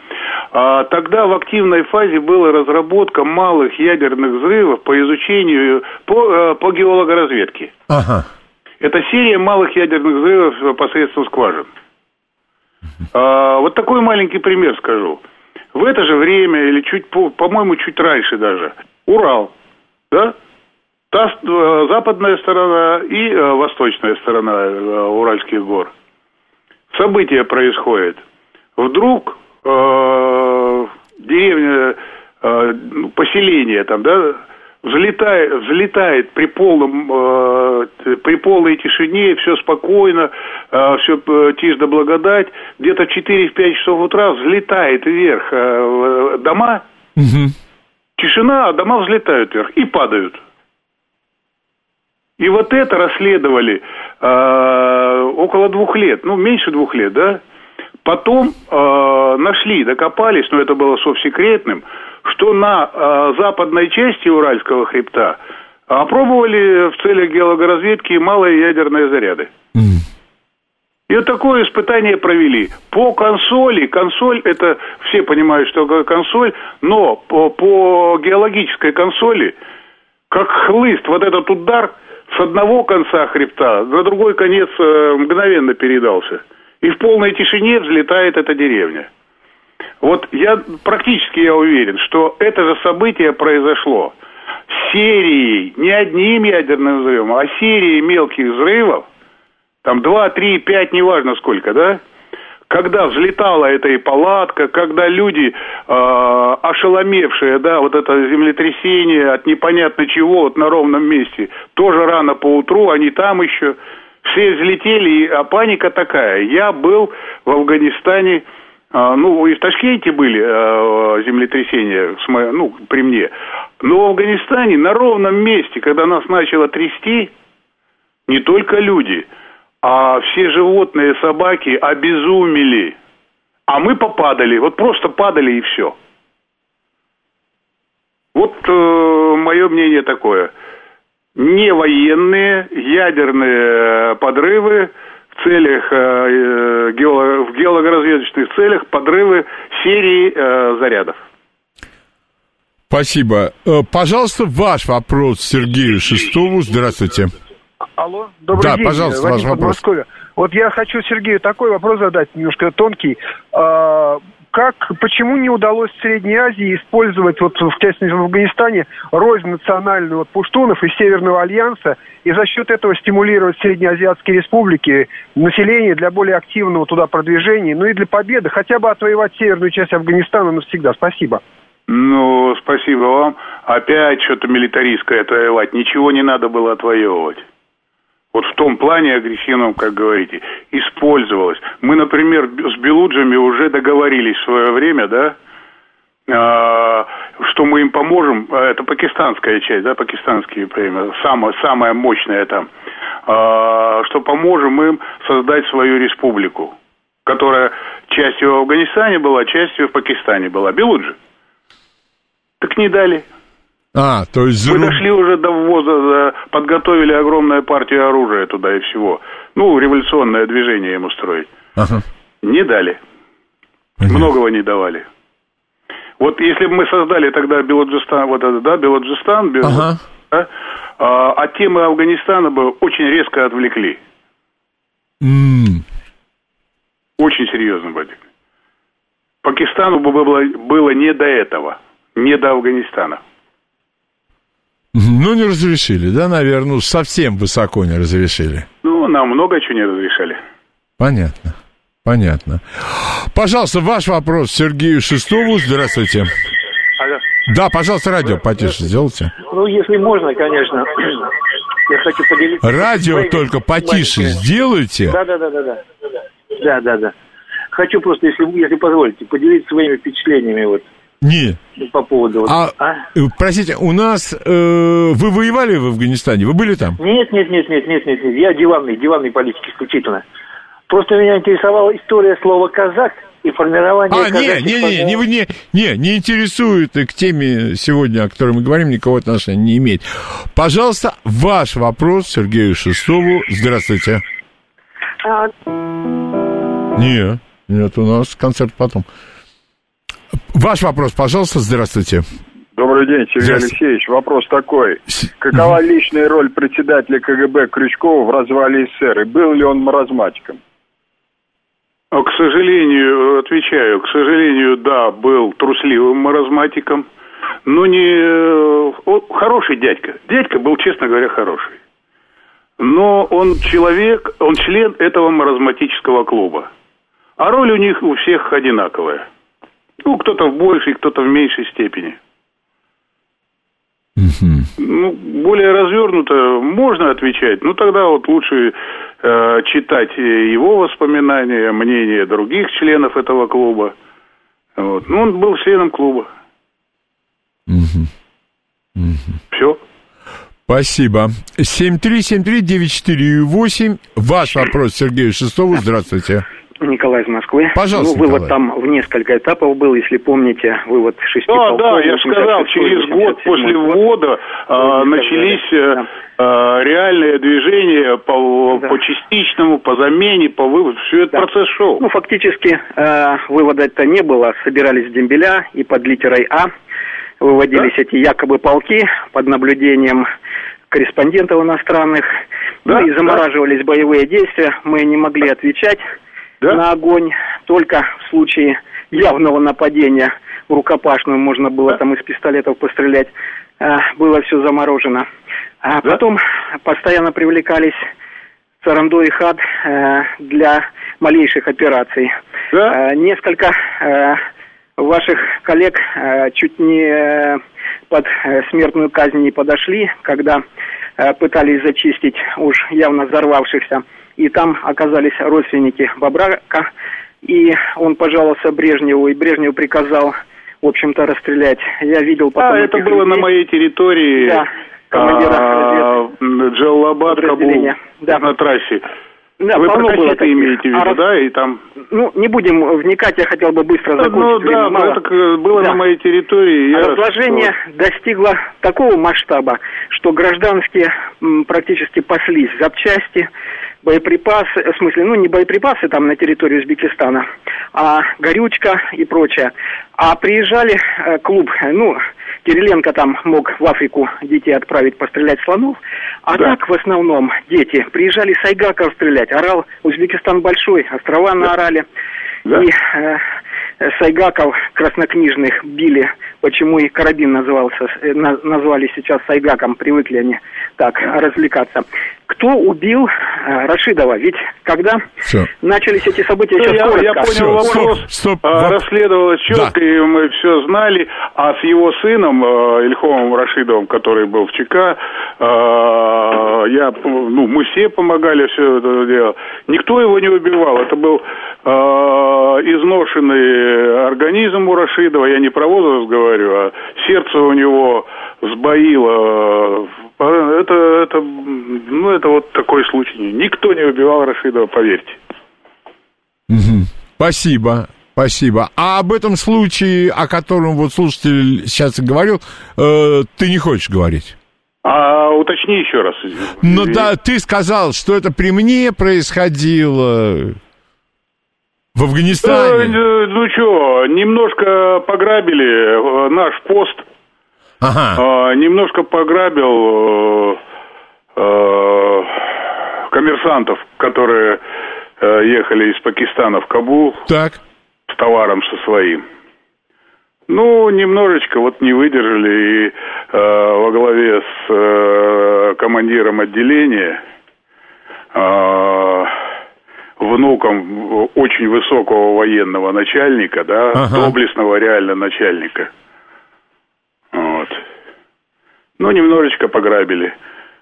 А, тогда в активной фазе была разработка малых ядерных взрывов по изучению, по, э, по геологоразведке. Ага. Это серия малых ядерных взрывов посредством скважин. А, вот такой маленький пример скажу. В это же время, или чуть, по- по-моему, чуть раньше даже, Урал, да? Та э, западная сторона и э, восточная сторона э, Уральских гор. События происходят. Вдруг э, деревня, э, поселение там, да, взлетает, взлетает при полном, э, при полной тишине, все спокойно, все тишь да благодать. Где-то в 4-5 часов утра взлетает вверх э, дома, Мгм. Тишина, а дома взлетают вверх и падают. И вот это расследовали э, около двух лет, ну, меньше двух лет, да, Потом э, нашли, докопались, но это было совсекретным, что на э, западной части Уральского хребта опробовали в целях геологоразведки малые ядерные заряды. И вот такое испытание провели. По консоли, консоль, это все понимают, что консоль, но по, по геологической консоли, как хлыст, вот этот удар с одного конца хребта на другой конец э, мгновенно передался. И в полной тишине взлетает эта деревня. Вот я практически я уверен, что это же событие произошло серией, не одним ядерным взрывом, а серией мелких взрывов, там 2, 3, 5, неважно сколько, да, когда взлетала эта и палатка, когда люди э, ошеломевшие, да, вот это землетрясение от непонятно чего, вот на ровном месте, тоже рано по утру, они там еще, все взлетели, а паника такая. Я был в Афганистане, э, ну, и в Ташкенте были э, землетрясения, с мо... ну, при мне, но в Афганистане на ровном месте, когда нас начало трясти, не только люди – а все животные, собаки обезумели. А мы попадали, вот просто падали и все. Вот э, мое мнение такое. Не военные, ядерные подрывы в целях, э, э в геологоразведочных целях, подрывы серии э, зарядов. Спасибо. Э, пожалуйста, ваш вопрос Сергею Шестову. Здравствуйте. Алло, добрый да, день. пожалуйста, Вадим ваш вопрос. Подмосковье. Вот я хочу Сергею такой вопрос задать, немножко тонкий. А, как, почему не удалось в Средней Азии использовать, вот в частности в Афганистане, рознь национальную вот, пуштунов и Северного Альянса, и за счет этого стимулировать среднеазиатские республики, население для более активного туда продвижения, ну и для победы, хотя бы отвоевать северную часть Афганистана навсегда. Спасибо. Ну, спасибо вам. Опять что-то милитаристское отвоевать. Ничего не надо было отвоевывать вот в том плане агрессивном, как говорите, использовалось. Мы, например, с Белуджами уже договорились в свое время, да, а, что мы им поможем, а, это пакистанская часть, да, пакистанские племя, самая, самая мощная там, а, что поможем им создать свою республику, которая частью в Афганистане была, частью в Пакистане была, Белуджи. Так не дали. А, то есть... Мы дошли уже до ввоза, подготовили огромную партию оружия туда и всего. Ну, революционное движение ему строить. Ага. Не дали. Понятно. Многого не давали. Вот если бы мы создали тогда Белоджистан, вот это, да, Белоджистан, Бел... ага. да, а, от темы Афганистана бы очень резко отвлекли. Mm. Очень серьезно, Вадик. Пакистану бы было, было не до этого, не до Афганистана. Ну, не разрешили, да, наверное, ну, совсем высоко не разрешили. Ну, нам много чего не разрешали. Понятно, понятно. Пожалуйста, ваш вопрос Сергею Шестову. Здравствуйте. Алло. Да, пожалуйста, радио потише сделайте. Ну, если можно, конечно. Я хочу поделиться... Радио своими... только потише сделайте. Да, да, да, да, да. Да, да, да. Хочу просто, если, если позволите, поделиться своими впечатлениями вот не. По поводу... А, а? простите, у нас... Э, вы воевали в Афганистане? Вы были там? Нет, нет, нет, нет, нет, нет, нет. Я диванный, диванный политик исключительно. Просто меня интересовала история слова «казак» и формирование... А, не, не, не, не, не, не, не интересует к теме сегодня, о которой мы говорим, никого отношения не имеет. Пожалуйста, ваш вопрос Сергею Шестову. Здравствуйте. А... Нет, нет, у нас концерт потом. Ваш вопрос, пожалуйста, здравствуйте. Добрый день, Сергей Алексеевич. Вопрос такой. Какова личная роль председателя КГБ Крючкова в развале СССР? И был ли он маразматиком? К сожалению, отвечаю, к сожалению, да, был трусливым маразматиком, но не... Э, он, хороший дядька. Дядька был, честно говоря, хороший. Но он человек, он член этого маразматического клуба. А роль у них у всех одинаковая – ну, кто-то в большей, кто-то в меньшей степени. Ну, более развернуто можно отвечать, но тогда вот лучше э, читать его воспоминания, мнения других членов этого клуба. Вот. Ну, он был членом клуба. Все. Спасибо. 7373948. Ваш вопрос Сергею Шестову. Здравствуйте. Николай из Москвы. Пожалуйста, Ну, вывод Николай. там в несколько этапов был, если помните, вывод шести Да, полков, да, я же 86-й, сказал, через год 87-й после ввода а, Вроде начались сказали, э, реальные движения по, по частичному, по замене, по выводу. Все этот процесс шел. Ну, фактически, э, вывода-то не было. Собирались дембеля и под литерой А выводились эти якобы полки под наблюдением корреспондентов иностранных. Да, ну и да. замораживались боевые действия. Мы не могли отвечать на огонь. Только в случае явного нападения в рукопашную можно было там из пистолетов пострелять. Э, было все заморожено. А потом постоянно привлекались Сарандо и Хад э, для малейших операций. Э, несколько э, ваших коллег э, чуть не под смертную казнь не подошли, когда пытались зачистить уж явно взорвавшихся. И там оказались родственники Бабрака. И он пожаловался Брежневу, и Брежнев приказал, в общем-то, расстрелять. Я видел потом... А, это было на людей. моей территории. Да, командира а, Джалалабад, Кабул. Да. на трассе. Да, Вы полно про было кассеты таких. имеете в виду, А раз- да? И там... Ну, не будем вникать, я хотел бы быстро Ну, закончить. да, время мало. это было Да. на моей территории. А я разложение достигло такого масштаба, что гражданские м, практически паслись запчасти, боеприпасы, в смысле, ну не боеприпасы там на территории Узбекистана, а горючка и прочее. А приезжали э, клуб, э, ну, Кириленко там мог в Африку детей отправить пострелять слонов, а так в основном дети приезжали с Айгаков стрелять. Орал Узбекистан большой, острова на Орале. И э, Сайгаков краснокнижных били, почему и карабин назывался, э, на- назвали сейчас Сайгаком, привыкли они так развлекаться. Кто убил э, Рашидова? Ведь когда Все. начались эти события, Ну, сейчас я, коротко. я понял вопрос. А, Расследовалось четко, и мы все знали. А с его сыном, э, Ильхомом Рашидовым, который был в ЧК, я, ну, мы все помогали все это дело. Никто его не убивал. Это был изношенный организм у Рашидова. Я не про возраст говорю, а сердце у него сбоило. Это, это, ну, это вот такой случай. Никто не убивал Рашидова, поверьте. Спасибо. Спасибо. А об этом случае, о котором вот слушатель сейчас говорил, э, ты не хочешь говорить? А уточни еще раз. Ну да, ты сказал, что это при мне происходило в Афганистане. Э, Ну что, немножко пограбили э, наш пост. Ага. Э, Немножко пограбил э, э, коммерсантов, которые э, ехали из Пакистана в Кабул. Так. С товаром со своим. Ну, немножечко вот не выдержали и э, во главе с э, командиром отделения, э, внуком очень высокого военного начальника, да, Ага. доблестного реально начальника. Вот. Ну, немножечко пограбили.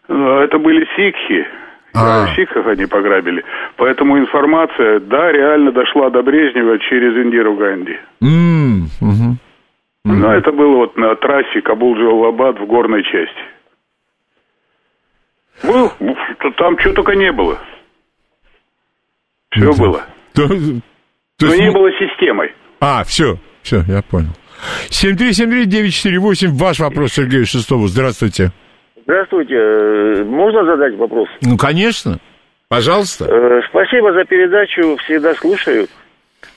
Э, Это были сикхи. А. Сикхах они пограбили. Поэтому информация, да, реально дошла до Брежнева через Индиру Ганди. Мгм. Но это было вот на трассе Кабул-Джалалабад в горной части. Был, там что только не было. Все было. То- то Но есть не было системой. А, все, все, я понял. 7373948, ваш вопрос Сергею Шестову. Здравствуйте. Здравствуйте. Э, Можно задать вопрос? Ну, конечно. Пожалуйста. Э, Спасибо за передачу, всегда слушаю.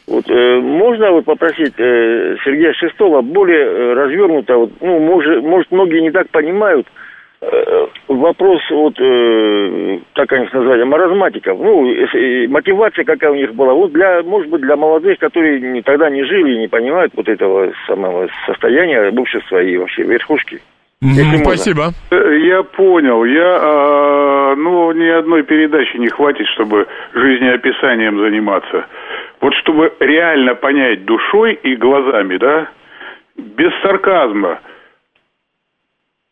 Вот, э, можно вот попросить э, Сергея Шестого более э, развернуто, вот, ну, может, может, многие не так понимают, э, вопрос, вот, э, как они их назвали, маразматиков, ну, э, э, мотивация какая у них была, вот для, может быть, для молодых, которые не- тогда не жили и не понимают вот этого самого состояния общества и вообще верхушки. Если можно. Спасибо. Э, Я понял. Я, а, ну, ни одной передачи не хватит, чтобы жизнеописанием заниматься. Вот чтобы реально понять душой и глазами, да, без сарказма,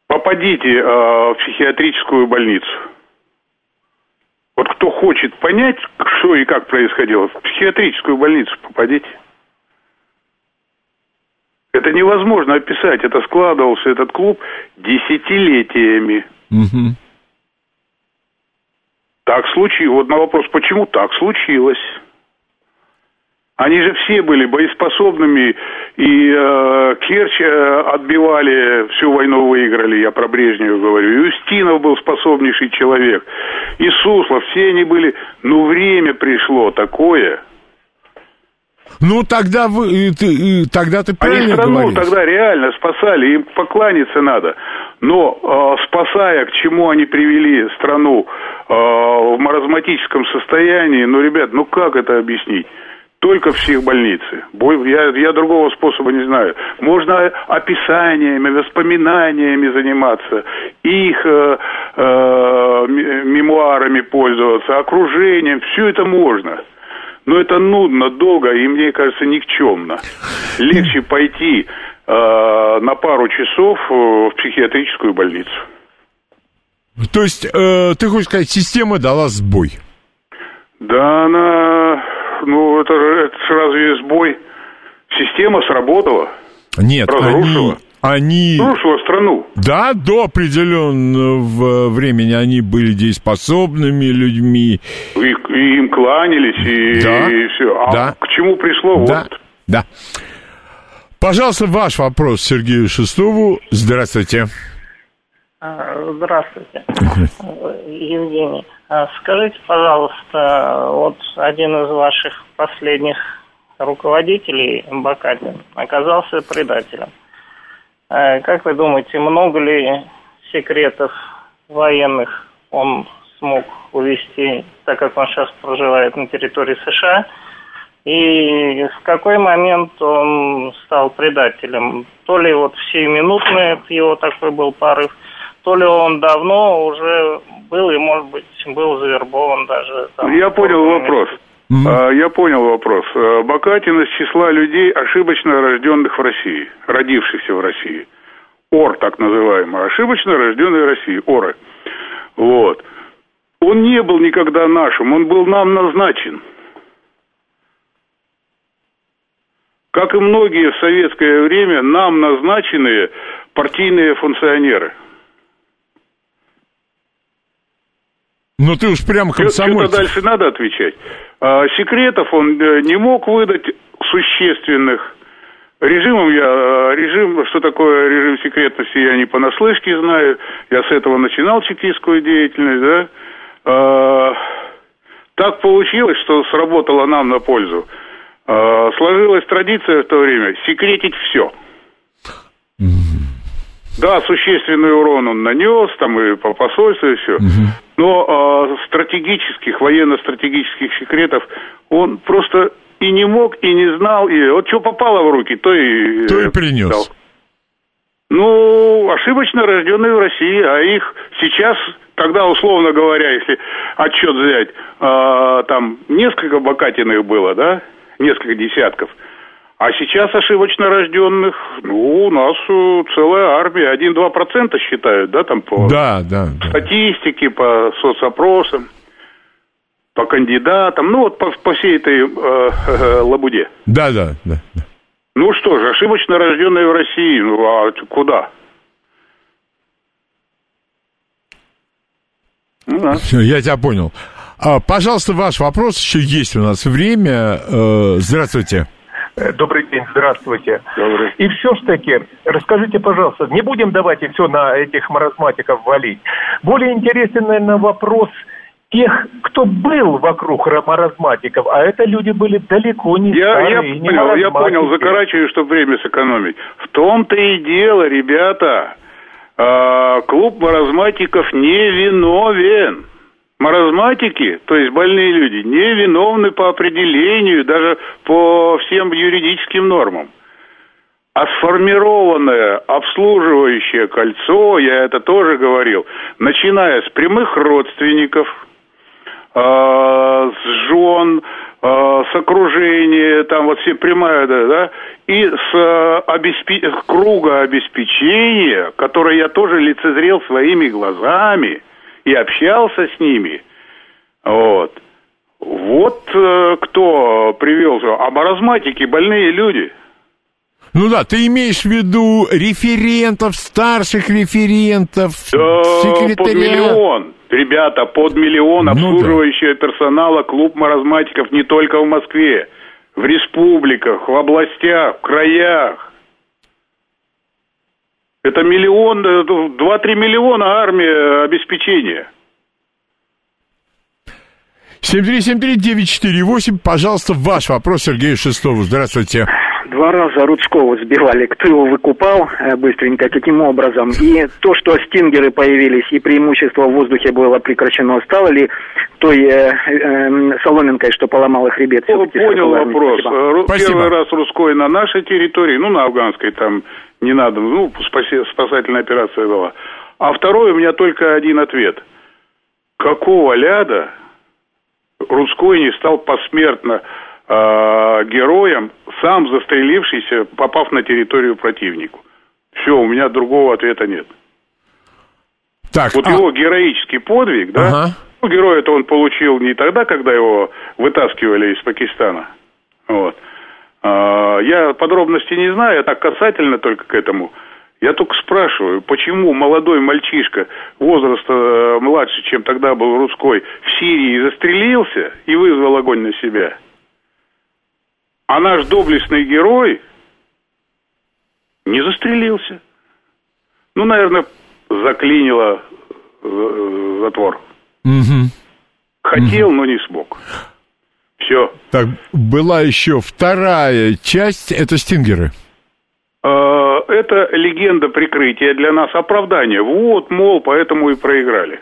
попадите а, в психиатрическую больницу. Вот кто хочет понять, что и как происходило, в психиатрическую больницу попадите. Это невозможно описать. Это складывался этот клуб десятилетиями. Мгм. Так случилось. Вот на вопрос, почему так случилось? Они же все были боеспособными, и э, Керчь э, отбивали, всю войну выиграли, я про Брежнева говорю. И Устинов был способнейший человек, и Суслов, все они были. Ну, время пришло такое. Ну, тогда вы, ты, тогда ты Они правильно страну говоришь. тогда реально спасали, им покланяться надо. Но э, спасая, к чему они привели страну э, в маразматическом состоянии, ну, ребят, ну как это объяснить? Только в психбольнице. Я, я другого способа не знаю. Можно описаниями, воспоминаниями заниматься, их э, э, мемуарами пользоваться, окружением, все это можно. Но это нудно, долго и, мне кажется, никчемно. Легче пойти э, на пару часов э, в психиатрическую больницу. То есть, э, ты хочешь сказать, система дала сбой? Да она, ну это, же- это разве сбой? Система сработала, Нет, разрушила. они... Разрушила страну. Да, до определенного времени они были дееспособными людьми. И, и им кланялись, и, Да, все. А да. к чему пришло? Да, Вот. да. Пожалуйста, ваш вопрос Сергею Шестову. Здравствуйте. А, Здравствуйте, Евгений. А Скажите, пожалуйста, вот один из ваших последних руководителей, Бакатин, оказался предателем. А Как вы думаете, много ли секретов военных он смог увести, так как он сейчас проживает на территории США? И в какой момент он стал предателем? То ли вот сиюминутный его такой был порыв, то ли он давно уже был и, может быть, был завербован даже. там, Я понял вопрос. А, Я понял вопрос. А, Бакатин из числа людей, ошибочно рожденных в России, родившихся в России. ОР, так называемый, ошибочно рожденные в России, ОРы. Вот. Он не был никогда нашим, он был нам назначен. Как и многие в советское время, нам назначенные партийные функционеры. Ну ты уж прям Что-то комсомольцев. дальше надо отвечать. А, секретов он э, не мог выдать существенных. Режимом я, э, режим, что такое режим секретности, я не понаслышке знаю. Я с этого начинал чекистскую деятельность, да. А, так получилось, что сработало нам на пользу. А, сложилась традиция в то время секретить все. Да, существенный урон он нанес, там и по посольству, и все. Но а, стратегических, военно-стратегических секретов он просто и не мог, и не знал, и вот что попало в руки, то и... То и э, принес. дал. Ну, ошибочно рожденные в России, а их сейчас, тогда, условно говоря, если отчет взять, а, там несколько Бакатиных было, да, несколько десятков, а сейчас ошибочно рожденных, ну, у нас э, целая армия, 1-2% считают, да, там по Да, да. да. статистике, по соцопросам, по кандидатам, ну, вот по, по всей этой э, э, лабуде. Да, да, да. да. Ну что же, ошибочно рожденные в России, ну а куда? Ну, да. Я тебя понял. А, пожалуйста, ваш вопрос, еще есть у нас время. Э, здравствуйте. Э, Добрый день, здравствуйте. И все ж таки, расскажите, пожалуйста, не будем давать и все на этих маразматиков валить. Более интересен, наверное, вопрос тех, кто был вокруг ра- маразматиков, а это люди были далеко не Я, я старые, не понял, я понял, закорачиваю, чтобы время сэкономить. В том-то и дело, ребята, а, клуб маразматиков не виновен. Маразматики, то есть больные люди, не виновны по определению, даже по всем юридическим нормам. А сформированное обслуживающее кольцо, я это тоже говорил, начиная с прямых родственников, э, с жен, э, с окружения, там вот все прямая, да, да, и с э, обеспе- круга обеспечения, которое я тоже лицезрел своими глазами и общался с ними. Вот. Вот э, кто привел, а маразматики больные люди. Ну да, ты имеешь в виду референтов, старших референтов, Да, секретаря. под миллион. Ребята, под миллион Ну да. обслуживающего персонала клуб маразматиков не только в Москве. в республиках, в областях, в краях. Это миллион, э, 2-3 миллиона армия обеспечения. 7373948, пожалуйста, ваш вопрос Сергею Шестову. Здравствуйте. Два раза Рудского сбивали. Кто его выкупал э, быстренько, каким образом? И то, что стингеры появились и преимущество в воздухе было прекращено, стало ли той э, э, Соломенкой, что поломала хребет? все-таки Понял армии? вопрос. Спасибо. Э. Первый раз русской на нашей территории, ну, на афганской там не надо, ну, спаси- спасательная операция была. А второй у меня только один ответ. Какого ляда Рудской не стал посмертно э, героем, сам застрелившийся, попав на территорию противнику? Все, у меня другого ответа нет. Так, Вот а- его героический подвиг, да? Ага. Ну, герой это он получил не тогда, когда его вытаскивали из Пакистана. Вот. А, я подробностей не знаю, я так касательно только к этому. Я только спрашиваю, почему молодой мальчишка возраста э, младше, чем тогда был русской, в Сирии застрелился и вызвал огонь на себя? А наш доблестный герой не застрелился. Ну, наверное, заклинило э, затвор. Мгм. Хотел, но не смог. Все. Так, была еще вторая часть, это стингеры. Э, Это легенда прикрытия для нас, оправдание. Вот, мол, поэтому и проиграли.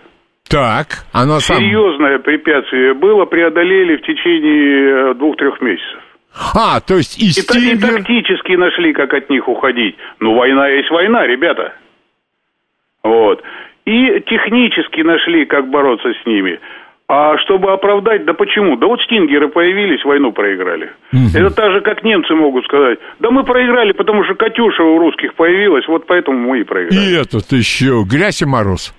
Так, она сам... Серьезное препятствие было, преодолели в течение э, двух-трех месяцев. А, то есть и И, и тактически нашли, как от них уходить. Ну, война есть война, ребята. Вот. И технически нашли, как бороться с ними. А чтобы оправдать, да почему? Да вот стингеры появились, войну проиграли. Это так же, как немцы могут сказать. Да мы проиграли, потому что Катюша у русских появилась, вот поэтому мы и проиграли. И этот еще, грязь и мороз.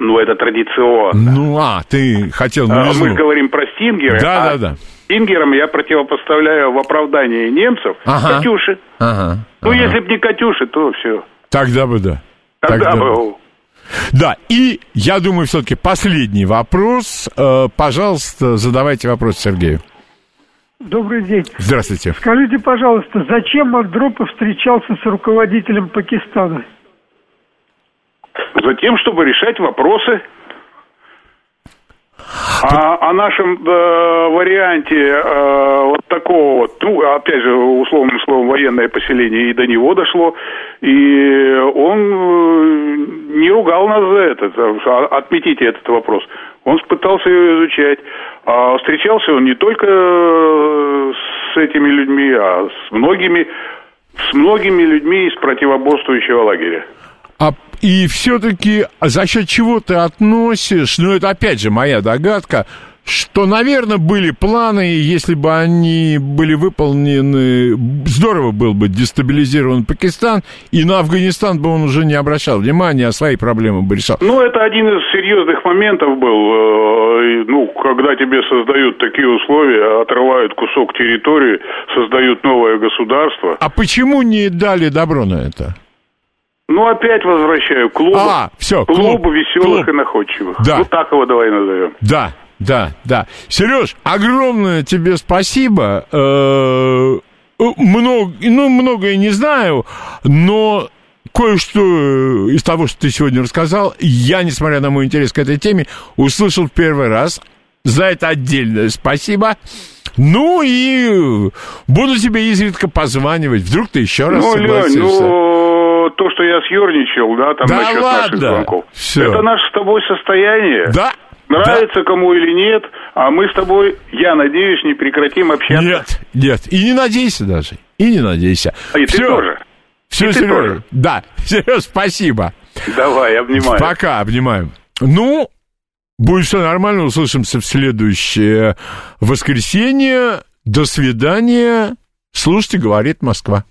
Ну, это традиционно. Ну, а, ты хотел А, мы говорим про стингеры. Да, а да, да. Стингерам я противопоставляю в оправдании немцев Ага. Катюши. Ага. Ну, ага. если бы не Катюши, то все. Тогда бы да. Тогда, бы. бы... Да, и я думаю, все-таки последний вопрос. Э, пожалуйста, задавайте вопрос Сергею. Добрый день. Здравствуйте. Скажите, пожалуйста, зачем Андропов встречался с руководителем Пакистана? Затем, чтобы решать вопросы. А о нашем э, варианте э, вот такого вот, ну, опять же, условным словом, военное поселение и до него дошло, и он э, не ругал нас за это, отметите этот вопрос. Он пытался ее изучать. А встречался он не только э, с этими людьми, а с многими, с многими людьми из противоборствующего лагеря. А, и все-таки за счет чего ты относишь, ну это опять же моя догадка, что, наверное, были планы, и если бы они были выполнены, здорово был бы дестабилизирован Пакистан, и на Афганистан бы он уже не обращал внимания, а свои проблемы бы решал. Ну, это один из серьезных моментов был. э, Ну, когда тебе создают такие условия, отрывают кусок территории, создают новое государство. А почему не дали добро на это? Ну, опять возвращаю. Клуб, А, всё, клуб, клуб веселых клуб. и находчивых. Да. Ну, так его давай назовем. Да, да, да. Сереж, огромное тебе спасибо. Э, Много, ну, многое не знаю, но кое-что из того, что ты сегодня рассказал, я, несмотря на мой интерес к этой теме, услышал в первый раз. За это отдельное спасибо. Ну и буду тебе изредка позванивать. Вдруг ты еще раз ну, Лень, согласишься. ну, то, что я съерничал, да, там Да насчет наших ладно. звонков. Всё. Это наше с тобой состояние. Да. Нравится кому или нет, а мы с тобой, я надеюсь, не прекратим общаться. Нет, нет. И не надейся даже. И не надейся. А и ты Всё. тоже. Все, И ты Сереж. тоже. Да, Сереж, спасибо. Давай, обнимаю. Пока, обнимаем. Ну, будет все нормально, услышимся в следующее воскресенье. До свидания. Слушайте, говорит Москва.